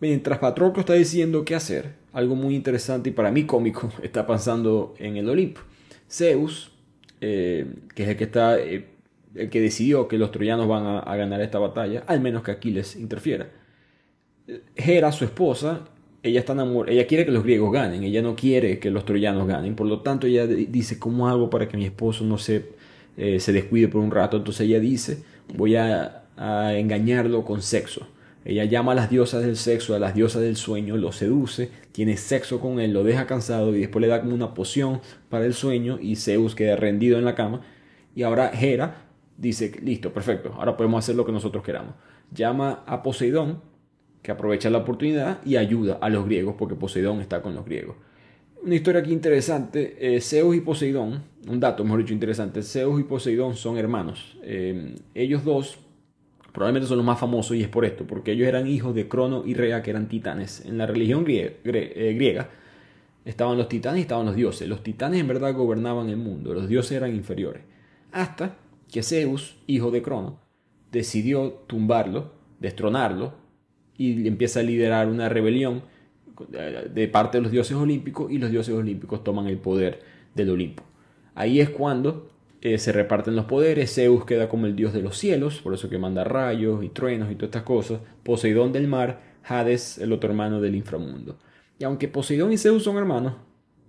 Mientras Patroclo está diciendo qué hacer, algo muy interesante y para mí cómico está pasando en el Olimpo. Zeus, eh, que es el que está, eh, el que decidió que los troyanos van a, ganar esta batalla, al menos que Aquiles interfiera. Hera, su esposa, ella está ella quiere que los griegos ganen, ella no quiere que los troyanos ganen, por lo tanto ella dice cómo hago para que mi esposo no se, eh, se descuide por un rato, entonces ella dice voy a engañarlo con sexo ella llama a las diosas del sexo, a las diosas del sueño, lo seduce, tiene sexo con él, lo deja cansado y después le da como una poción para el sueño y Zeus queda rendido en la cama. Y ahora Hera dice, listo, perfecto, ahora podemos hacer lo que nosotros queramos. Llama a Poseidón, que aprovecha la oportunidad y ayuda a los griegos, porque Poseidón está con los griegos. Una historia aquí interesante, eh, Zeus y Poseidón, un dato mejor dicho interesante, Zeus y Poseidón son hermanos. Eh, ellos dos probablemente son los más famosos y es por esto, porque ellos eran hijos de Crono y Rea, que eran titanes. En la religión griega, eh, griega estaban los titanes y estaban los dioses. Los titanes en verdad gobernaban el mundo, los dioses eran inferiores. Hasta que Zeus, hijo de Crono, decidió tumbarlo, destronarlo y empieza a liderar una rebelión de parte de los dioses olímpicos y los dioses olímpicos toman el poder del Olimpo. Ahí es cuando eh, se reparten los poderes, Zeus queda como el dios de los cielos, por eso que manda rayos y truenos y todas estas cosas, Poseidón del mar, Hades, el otro hermano del inframundo. Y aunque Poseidón y Zeus son hermanos,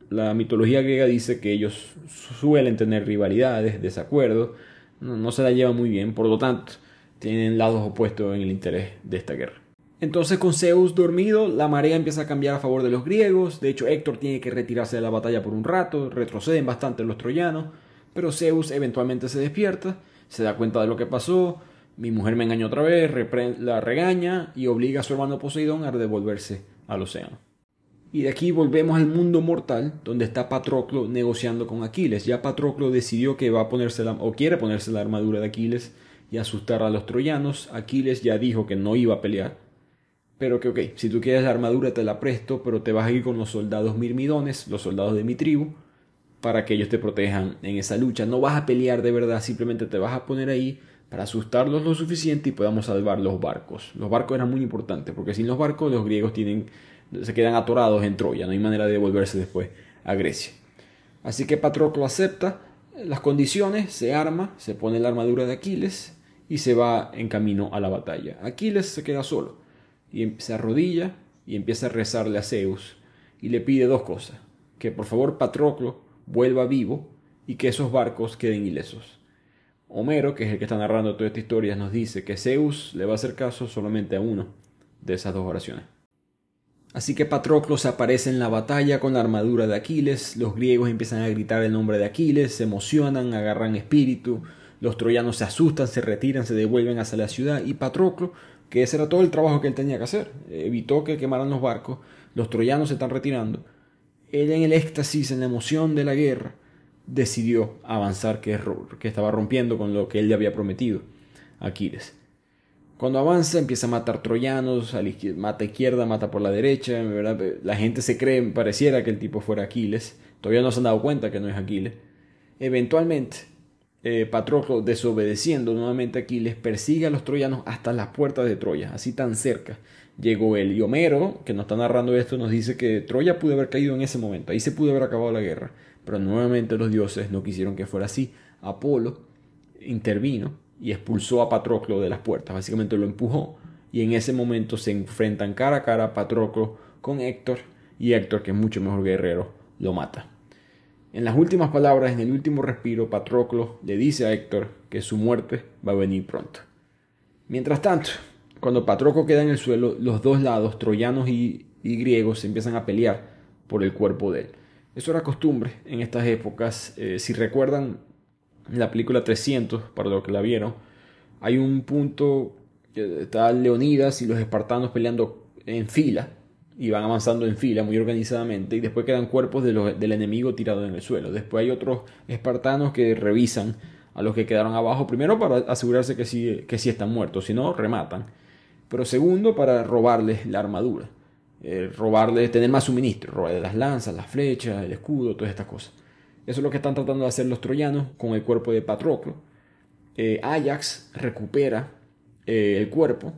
la mitología griega dice que ellos suelen tener rivalidades, desacuerdos, no, no se la llevan muy bien, por lo tanto, tienen lados opuestos en el interés de esta guerra. Entonces con Zeus dormido, la marea empieza a cambiar a favor de los griegos. De hecho, Héctor tiene que retirarse de la batalla por un rato. Retroceden bastante los troyanos. Pero Zeus eventualmente se despierta, se da cuenta de lo que pasó. Mi mujer me engañó otra vez, la regaña y obliga a su hermano Poseidón a devolverse al océano. Y de aquí volvemos al mundo mortal, donde está Patroclo negociando con Aquiles. Ya Patroclo decidió que va a ponerse o quiere ponerse la armadura de Aquiles y asustar a los troyanos. Aquiles ya dijo que no iba a pelear pero que, ok, si tú quieres la armadura te la presto, pero te vas a ir con los soldados mirmidones, los soldados de mi tribu, para que ellos te protejan en esa lucha. No vas a pelear de verdad, simplemente te vas a poner ahí para asustarlos lo suficiente y podamos salvar los barcos. Los barcos eran muy importantes, porque sin los barcos los griegos tienen, se quedan atorados en Troya, no hay manera de devolverse después a Grecia. Así que Patroclo acepta las condiciones, se arma, se pone la armadura de Aquiles y se va en camino a la batalla. Aquiles se queda solo y em, se arrodilla y empieza a rezarle a Zeus y le pide dos cosas, que por favor Patroclo vuelva vivo y que esos barcos queden ilesos. Homero, que es el que está narrando toda esta historia, nos dice que Zeus le va a hacer caso solamente a uno de esas dos oraciones. Así que Patroclo se aparece en la batalla con la armadura de Aquiles, los griegos empiezan a gritar el nombre de Aquiles, se emocionan, agarran espíritu, los troyanos se asustan, se retiran, se devuelven hacia la ciudad y Patroclo que ese era todo el trabajo que él tenía que hacer. Evitó que quemaran los barcos, los troyanos se están retirando. Él en el éxtasis, en la emoción de la guerra, decidió avanzar, que, estaba rompiendo con lo que él le había prometido a Aquiles. Cuando avanza empieza a matar troyanos, a mata izquierda, mata por la derecha, la gente se cree, pareciera que el tipo fuera Aquiles, todavía no se han dado cuenta que no es Aquiles. Eventualmente eh, Patroclo, desobedeciendo nuevamente a Aquiles, persigue a los troyanos hasta las puertas de Troya, así tan cerca llegó él. Y Homero, que nos está narrando esto, nos dice que Troya pudo haber caído en ese momento, ahí se pudo haber acabado la guerra, pero nuevamente los dioses no quisieron que fuera así. Apolo intervino y expulsó a Patroclo de las puertas, básicamente lo empujó, y en ese momento se enfrentan cara a cara Patroclo con Héctor, y Héctor, que es mucho mejor guerrero, lo mata. En las últimas palabras, en el último respiro, Patroclo le dice a Héctor que su muerte va a venir pronto. Mientras tanto, cuando Patroclo queda en el suelo, los dos lados, troyanos y, griegos, se empiezan a pelear por el cuerpo de él. Eso era costumbre en estas épocas. Eh, si recuerdan la película 300, para los que la vieron, hay un punto que está Leonidas y los espartanos peleando en fila y van avanzando en fila muy organizadamente y después quedan cuerpos de los, del enemigo tirados en el suelo. Después hay otros espartanos que revisan a los que quedaron abajo, primero para asegurarse que sí, que sí están muertos, si no, rematan. Pero segundo, para robarles la armadura, eh, robarles, tener más suministro, robarles las lanzas, las flechas, el escudo, todas estas cosas. Eso es lo que están tratando de hacer los troyanos con el cuerpo de Patroclo. Eh, Ajax recupera eh, el cuerpo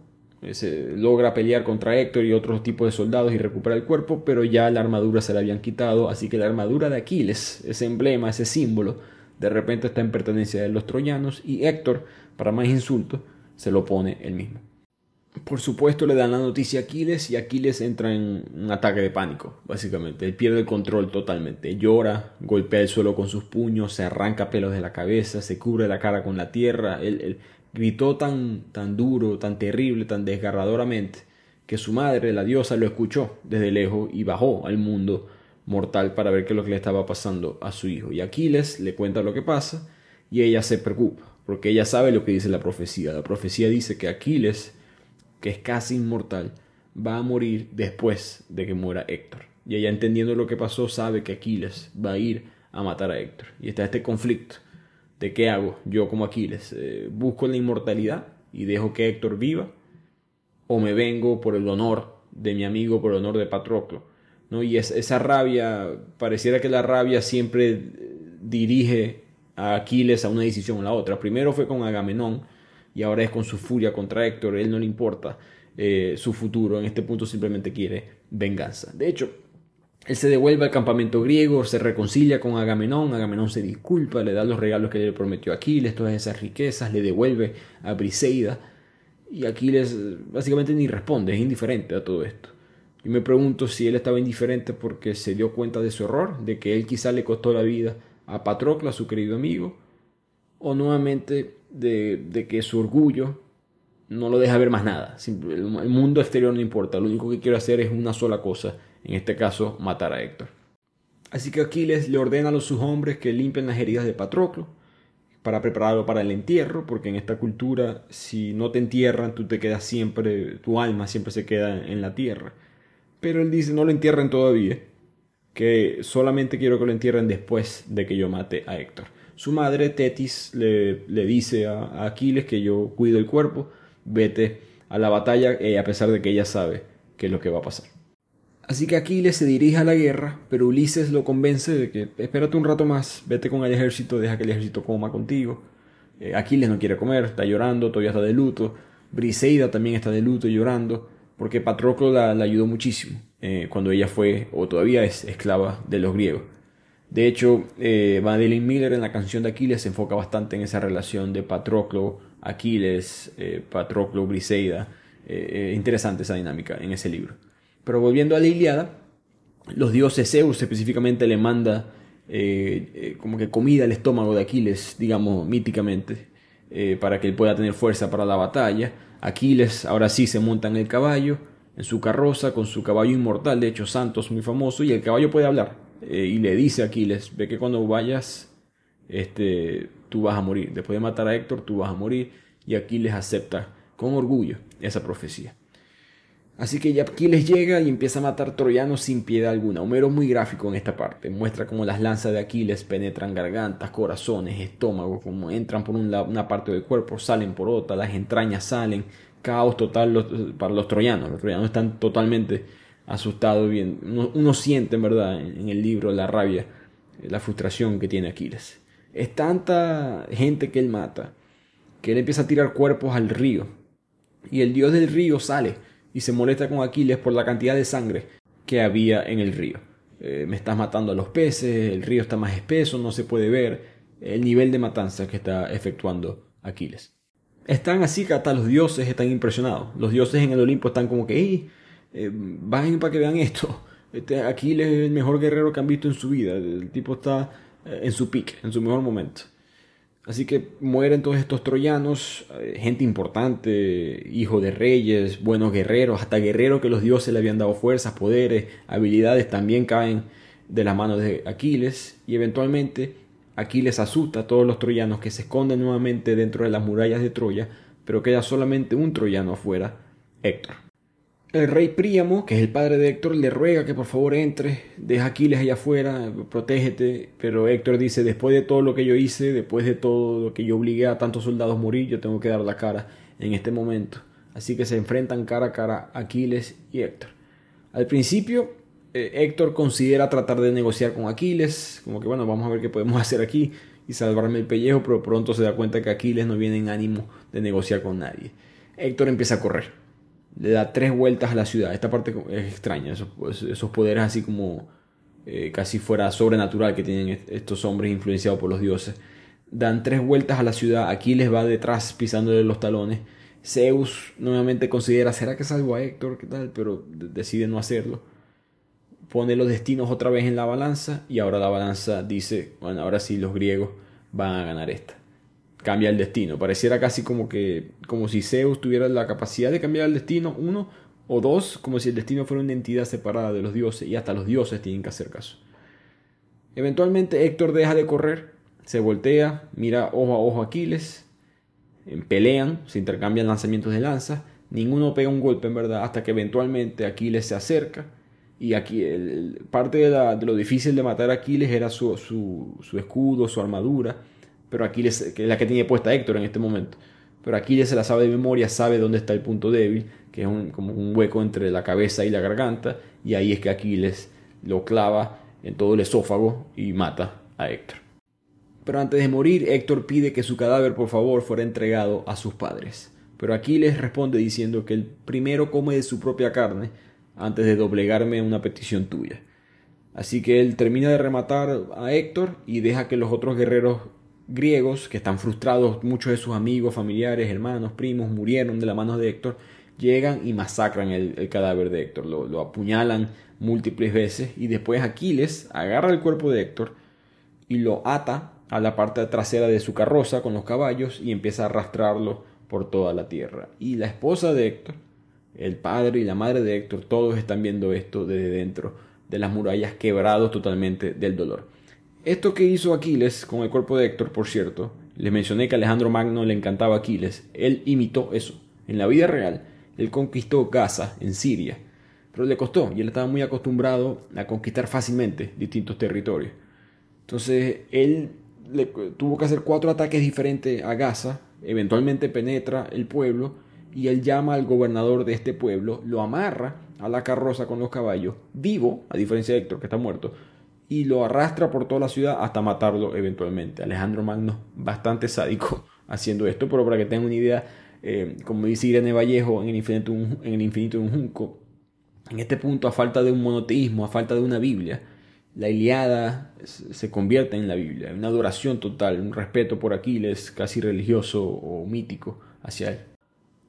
se logra pelear contra Héctor y otros tipos de soldados y recupera el cuerpo, pero ya la armadura se la habían quitado, así que la armadura de Aquiles, ese emblema, ese símbolo, de repente está en pertenencia de los troyanos y Héctor, para más insulto, se lo pone él mismo. Por supuesto le dan la noticia a Aquiles y Aquiles entra en un ataque de pánico, básicamente. Él pierde el control totalmente. Llora, golpea el suelo con sus puños, se arranca pelos de la cabeza, se cubre la cara con la tierra. Él, gritó tan, tan duro, tan terrible, tan desgarradoramente, que su madre, la diosa, lo escuchó desde lejos y bajó al mundo mortal para ver qué es lo que le estaba pasando a su hijo. Y Aquiles le cuenta lo que pasa y ella se preocupa, porque ella sabe lo que dice la profecía. La profecía dice que Aquiles, que es casi inmortal, va a morir después de que muera Héctor. Y ella entendiendo lo que pasó sabe que Aquiles va a ir a matar a Héctor. Y está este conflicto de qué hago yo como Aquiles. Eh, ¿Busco la inmortalidad y dejo que Héctor viva? ¿O me vengo por el honor de mi amigo, por el honor de Patroclo? ¿No? Y esa rabia, pareciera que la rabia siempre eh, dirige a Aquiles a una decisión o a la otra. Primero fue con Agamenón y ahora es con su furia contra Héctor. Él no le importa eh, su futuro, en este punto simplemente quiere venganza. De hecho, él se devuelve al campamento griego, se reconcilia con Agamenón, Agamenón se disculpa, le da los regalos que le prometió Aquiles, todas esas riquezas, le devuelve a Briseida y Aquiles básicamente ni responde, es indiferente a todo esto. Y me pregunto si él estaba indiferente porque se dio cuenta de su error, de que él quizá le costó la vida a Patroclo, a su querido amigo, o nuevamente de, que su orgullo no lo deja ver más nada. El mundo exterior no importa, lo único que quiero hacer es una sola cosa en este caso matar a Héctor. Así que Aquiles le ordena a los sus hombres que limpien las heridas de Patroclo para prepararlo para el entierro, porque en esta cultura si no te entierran, tú te quedas siempre, tu alma siempre se queda en la tierra. Pero él dice, no lo entierren todavía, que solamente quiero que lo entierren después de que yo mate a Héctor. Su madre, Tetis, le, le dice a, Aquiles que yo cuido el cuerpo, vete a la batalla, eh, a pesar de que ella sabe qué es lo que va a pasar. Así que Aquiles se dirige a la guerra, pero Ulises lo convence de que espérate un rato más, vete con el ejército, deja que el ejército coma contigo. Eh, Aquiles no quiere comer, está llorando, todavía está de luto. Briseida también está de luto y llorando, porque Patroclo la, ayudó muchísimo eh, cuando ella fue o todavía es esclava de los griegos. De hecho, eh, Madeline Miller en la canción de Aquiles se enfoca bastante en esa relación de Patroclo, Aquiles, eh, Patroclo, Briseida. interesante esa dinámica en ese libro. Pero volviendo a la Iliada, los dioses Zeus específicamente le manda eh, eh, como que comida al estómago de Aquiles, digamos, míticamente, eh, para que él pueda tener fuerza para la batalla. Aquiles ahora sí se monta en el caballo, en su carroza, con su caballo inmortal, de hecho Santos muy famoso, y el caballo puede hablar. Y le dice a Aquiles, ve que cuando vayas, este, tú vas a morir. Después de matar a Héctor, tú vas a morir. Y Aquiles acepta con orgullo esa profecía. Así que ya Aquiles llega y empieza a matar troyanos sin piedad alguna. Homero es muy gráfico en esta parte. Muestra cómo las lanzas de Aquiles penetran gargantas, corazones, estómago, como entran por una parte del cuerpo, salen por otra, las entrañas salen. Caos total para los troyanos. Los troyanos están totalmente asustados. Bien. Uno, siente en verdad en el libro la rabia, la frustración que tiene Aquiles. Es tanta gente que él mata que él empieza a tirar cuerpos al río. Y el dios del río sale y se molesta con Aquiles por la cantidad de sangre que había en el río. Eh, me estás matando a los peces, el río está más espeso, no se puede ver el nivel de matanza que está efectuando Aquiles. Están así que hasta los dioses están impresionados. Los dioses en el Olimpo están como que, eh, bajen para que vean esto. Este, Aquiles es el mejor guerrero que han visto en su vida. El tipo está eh, en su pick, en su mejor momento. Así que mueren todos estos troyanos, eh, gente importante, hijo de reyes, buenos guerreros, hasta guerreros que los dioses le habían dado fuerzas, poderes, habilidades, también caen de las manos de Aquiles y eventualmente Aquiles asusta a todos los troyanos que se esconden nuevamente dentro de las murallas de Troya, pero queda solamente un troyano afuera, Héctor. El rey Príamo, que es el padre de Héctor, le ruega que por favor entre, deja a Aquiles allá afuera, protégete, pero Héctor dice, después de todo lo que yo hice, después de todo lo que yo obligué a tantos soldados a morir, yo tengo que dar la cara en este momento. Así que se enfrentan cara a cara Aquiles y Héctor. Al principio, eh, Héctor considera tratar de negociar con Aquiles, como que bueno, vamos a ver qué podemos hacer aquí y salvarme el pellejo, pero pronto se da cuenta que Aquiles no viene en ánimo de negociar con nadie. Héctor empieza a correr le da tres vueltas a la ciudad. Esta parte es extraña, esos, esos poderes así como eh, casi fuera sobrenatural que tienen estos hombres influenciados por los dioses. Dan tres vueltas a la ciudad, Aquiles va detrás pisándole los talones. Zeus nuevamente considera, ¿será que salvo a Héctor? ¿Qué tal? Pero decide no hacerlo. Pone los destinos otra vez en la balanza y ahora la balanza dice, bueno, ahora sí los griegos van a ganar esta cambia el destino. Pareciera casi como que como si Zeus tuviera la capacidad de cambiar el destino, uno, o dos, como si el destino fuera una entidad separada de los dioses y hasta los dioses tienen que hacer caso. Eventualmente Héctor deja de correr, se voltea, mira ojo a ojo a Aquiles, pelean, se intercambian lanzamientos de lanza, ninguno pega un golpe en verdad hasta que eventualmente Aquiles se acerca Y aquí parte de, lo difícil de matar a Aquiles era su, escudo, su armadura. Pero Aquiles, que es la que tiene puesta Héctor en este momento. Pero Aquiles se la sabe de memoria, sabe dónde está el punto débil, que es como un hueco entre la cabeza y la garganta. Y ahí es que Aquiles lo clava en todo el esófago y mata a Héctor. Pero antes de morir, Héctor pide que su cadáver por favor fuera entregado a sus padres. Pero Aquiles responde diciendo que el primero come de su propia carne antes de doblegarme a una petición tuya. Así que él termina de rematar a Héctor y deja que los otros guerreros griegos, que están frustrados, muchos de sus amigos, familiares, hermanos, primos, murieron de la mano de Héctor, llegan y masacran el, cadáver de Héctor, lo, lo, apuñalan múltiples veces y después Aquiles agarra el cuerpo de Héctor y lo ata a la parte trasera de su carroza con los caballos y empieza a arrastrarlo por toda la tierra. Y la esposa de Héctor, el padre y la madre de Héctor, todos están viendo esto desde dentro de las murallas, quebrados totalmente del dolor. Esto que hizo Aquiles con el cuerpo de Héctor, por cierto, les mencioné que Alejandro Magno le encantaba Aquiles, él imitó eso. En la vida real, él conquistó Gaza, en Siria, pero le costó y él estaba muy acostumbrado a conquistar fácilmente distintos territorios. Entonces, él tuvo que hacer cuatro ataques diferentes a Gaza, eventualmente penetra el pueblo y él llama al gobernador de este pueblo, lo amarra a la carroza con los caballos, vivo, a diferencia de Héctor que está muerto, y lo arrastra por toda la ciudad hasta matarlo eventualmente. Alejandro Magno, bastante sádico haciendo esto, pero para que tengan una idea, eh, como dice Irene Vallejo en el, infinito, en el infinito de un junco, en este punto, a falta de un monoteísmo, a falta de una Biblia, la Iliada se convierte en la Biblia, una adoración total, un respeto por Aquiles casi religioso o mítico hacia él.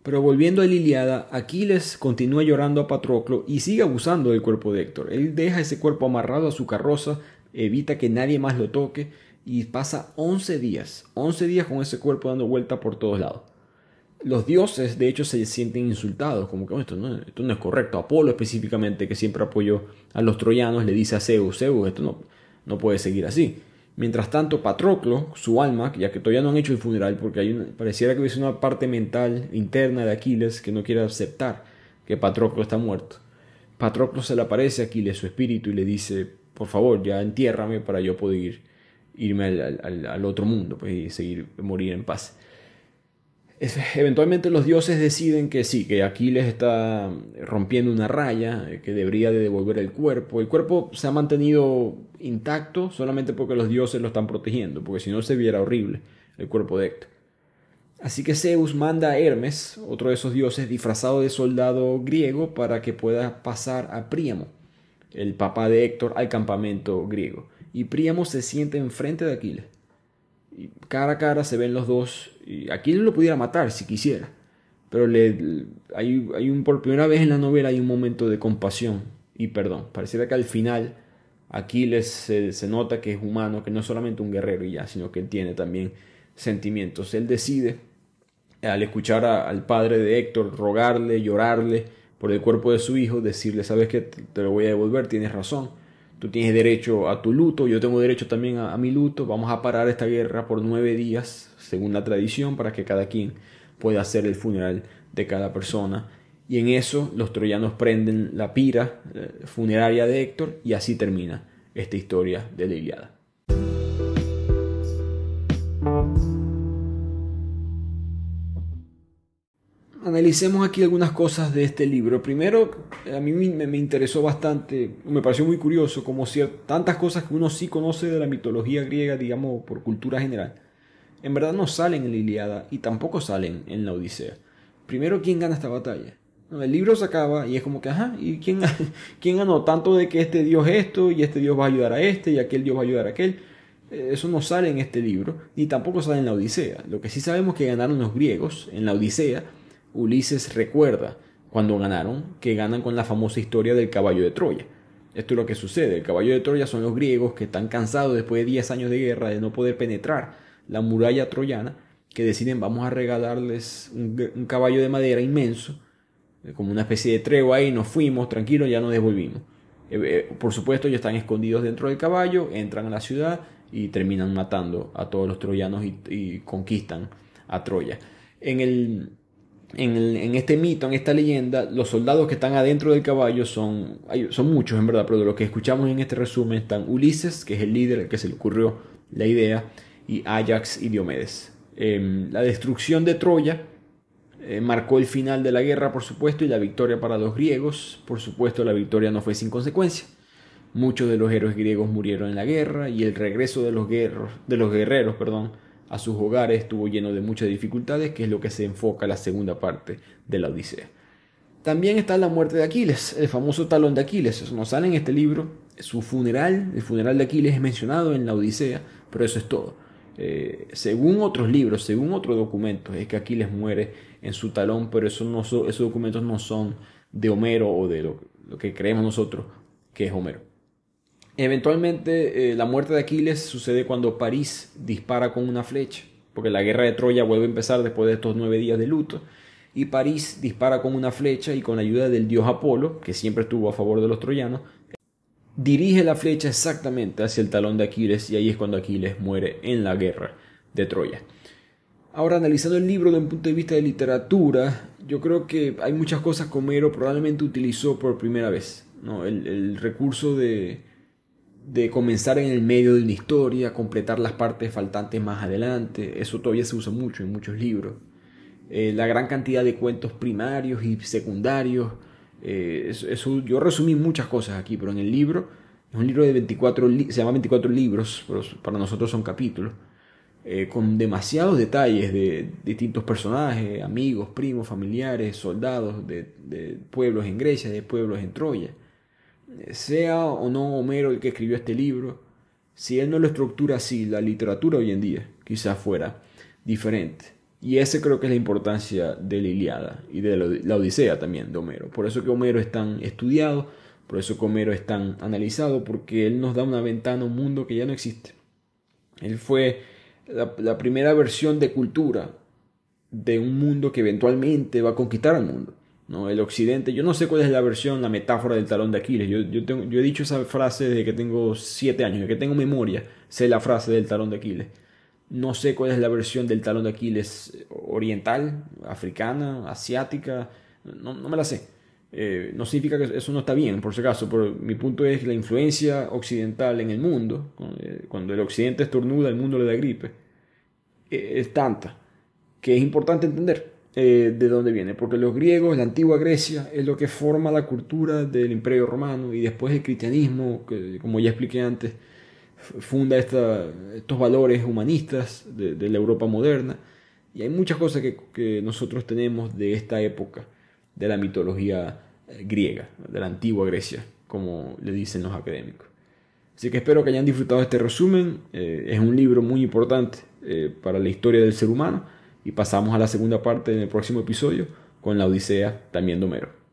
Pero volviendo a la Iliada, Aquiles continúa llorando a Patroclo y sigue abusando del cuerpo de Héctor. Él deja ese cuerpo amarrado a su carroza, evita que nadie más lo toque y pasa 11 días, 11 días con ese cuerpo dando vuelta por todos lados. Los dioses de hecho se sienten insultados, como que esto, no, esto no es correcto. Apolo específicamente, que siempre apoyó a los troyanos, le dice a Zeus, Zeus, esto no, no puede seguir así. Mientras tanto, Patroclo, su alma, ya que todavía no han hecho el funeral, porque hay pareciera que hubiese una parte mental interna de Aquiles que no quiere aceptar que Patroclo está muerto. Patroclo se le aparece a Aquiles, su espíritu, y le dice, por favor, ya entiérrame para yo poder irme al, otro mundo pues, y seguir, morir en paz eventualmente los dioses deciden que sí, que Aquiles está rompiendo una raya, que debería de devolver el cuerpo. El cuerpo se ha mantenido intacto solamente porque los dioses lo están protegiendo, porque si no se viera horrible el cuerpo de Héctor. Así que Zeus manda a Hermes, otro de esos dioses, disfrazado de soldado griego para que pueda pasar a Príamo, el papá de Héctor, al campamento griego. Y Príamo se siente enfrente de Aquiles cara a cara se ven los dos. Y aquí lo pudiera matar si quisiera. Pero le, hay, hay, un, por primera vez en la novela hay un momento de compasión y perdón. Pareciera que al final Aquiles se, nota que es humano, que no es solamente un guerrero y ya, sino que tiene también sentimientos. Él decide, al escuchar al padre de Héctor rogarle, llorarle por el cuerpo de su hijo, decirle, sabes que te lo voy a devolver, tienes razón Tú tienes derecho a tu luto, yo tengo derecho también a, mi luto. Vamos a parar esta guerra por nueve días, según la tradición, para que cada quien pueda hacer el funeral de cada persona. Y en eso los troyanos prenden la pira eh, funeraria de Héctor y así termina esta historia de la. Analicemos aquí algunas cosas de este libro. Primero, a mí me, interesó bastante, me pareció muy curioso, como si tantas cosas que uno sí conoce de la mitología griega, digamos, por cultura general, en verdad no salen en la Iliada y tampoco salen en la Odisea. Primero, ¿quién gana esta batalla? El libro se acaba y es como que, ajá, ¿y quién, quién ganó? Tanto de que este dios esto y este dios va a ayudar a este y aquel dios va a ayudar a aquel. Eh, eso no sale en este libro, ni tampoco sale en la Odisea. Lo que sí sabemos que ganaron los griegos en la Odisea Ulises recuerda cuando ganaron que ganan con la famosa historia del caballo de Troya. Esto es lo que sucede. El caballo de Troya son los griegos que están cansados después de 10 años de guerra de no poder penetrar la muralla troyana, que deciden vamos a regalarles un, caballo de madera inmenso, eh, como una especie de tregua ahí, nos fuimos, tranquilos, ya nos devolvimos. Eh, eh, por supuesto, ellos están escondidos dentro del caballo, entran a la ciudad y terminan matando a todos los troyanos y, y conquistan a Troya. En el en, este mito, en esta leyenda, los soldados que están adentro del caballo son, son muchos en verdad, pero de lo que escuchamos en este resumen están Ulises, que es el líder, el que se le ocurrió la idea, y Ajax y Diomedes. Em, la destrucción de Troya eh, marcó el final de la guerra, por supuesto, y la victoria para los griegos. Por supuesto, la victoria no fue sin consecuencia. Muchos de los héroes griegos murieron en la guerra y el regreso de los, guerreros, de los guerreros perdón, a sus hogares estuvo lleno de muchas dificultades, que es lo que se enfoca en la segunda parte de la Odisea. También está la muerte de Aquiles, el famoso talón de Aquiles. Eso nos sale en este libro. Su funeral, el funeral de Aquiles es mencionado en la Odisea, pero eso es todo. Eh, según otros libros, según otros documentos, es que Aquiles muere en su talón, pero eso no esos documentos no son de Homero o de lo que creemos nosotros que es Homero. Eventualmente eh, la muerte de Aquiles sucede cuando París dispara con una flecha, porque la guerra de Troya vuelve a empezar después de estos nueve días de luto, y París dispara con una flecha y con ayuda del dios Apolo, que siempre estuvo a favor de los troyanos, dirige la flecha exactamente hacia el talón de Aquiles y ahí es cuando Aquiles muere en la guerra de Troya. Ahora, analizando el libro desde un punto de vista de literatura, yo creo que hay muchas cosas que Homero probablemente utilizó por primera vez. ¿no? el recurso de, de comenzar en el medio de una historia, completar las partes faltantes más adelante. Eso todavía se usa mucho en muchos libros. Eh, la gran cantidad de cuentos primarios y secundarios. Eh, eso, yo resumí muchas cosas aquí, pero en el libro, es un libro de 24, se llama 24 libros, pero para nosotros son capítulos, eh, con demasiados detalles de distintos personajes, amigos, primos, familiares, soldados de, de pueblos en Grecia, de pueblos en Troya sea o no Homero el que escribió este libro, si él no lo estructura así, la literatura hoy en día quizás fuera diferente. Y ese creo que es la importancia de la Iliada y de la Odisea también de Homero. Por eso que Homero es tan estudiado, por eso que Homero es tan analizado, porque él nos da una ventana a un mundo que ya no existe. Él fue la primera versión de cultura de un mundo que eventualmente va a conquistar al mundo. ¿No? El occidente, yo no sé cuál es la versión, la metáfora del talón de Aquiles. Yo, yo, tengo, yo he dicho esa frase desde que tengo 7 años, desde que tengo memoria, sé la frase del talón de Aquiles. No sé cuál es la versión del talón de Aquiles oriental, africana, asiática, no, no me la sé. Eh, no significa que eso no está bien, por si acaso, pero mi punto es que la influencia occidental en el mundo, eh, cuando el occidente estornuda, el mundo le da gripe, eh, es tanta que es importante entender. Eh, de dónde viene, porque los griegos, la antigua Grecia, es lo que forma la cultura del imperio romano y después el cristianismo, que como ya expliqué antes, funda estos valores humanistas de, la Europa moderna. Y hay muchas cosas que, que, nosotros tenemos de esta época, de la mitología eh, griega, de la antigua Grecia, como le dicen los académicos. Así que espero que hayan disfrutado este resumen. Eh, es un libro muy importante para la historia del ser humano y pasamos a la segunda parte en el próximo episodio con la Odisea también de Homero.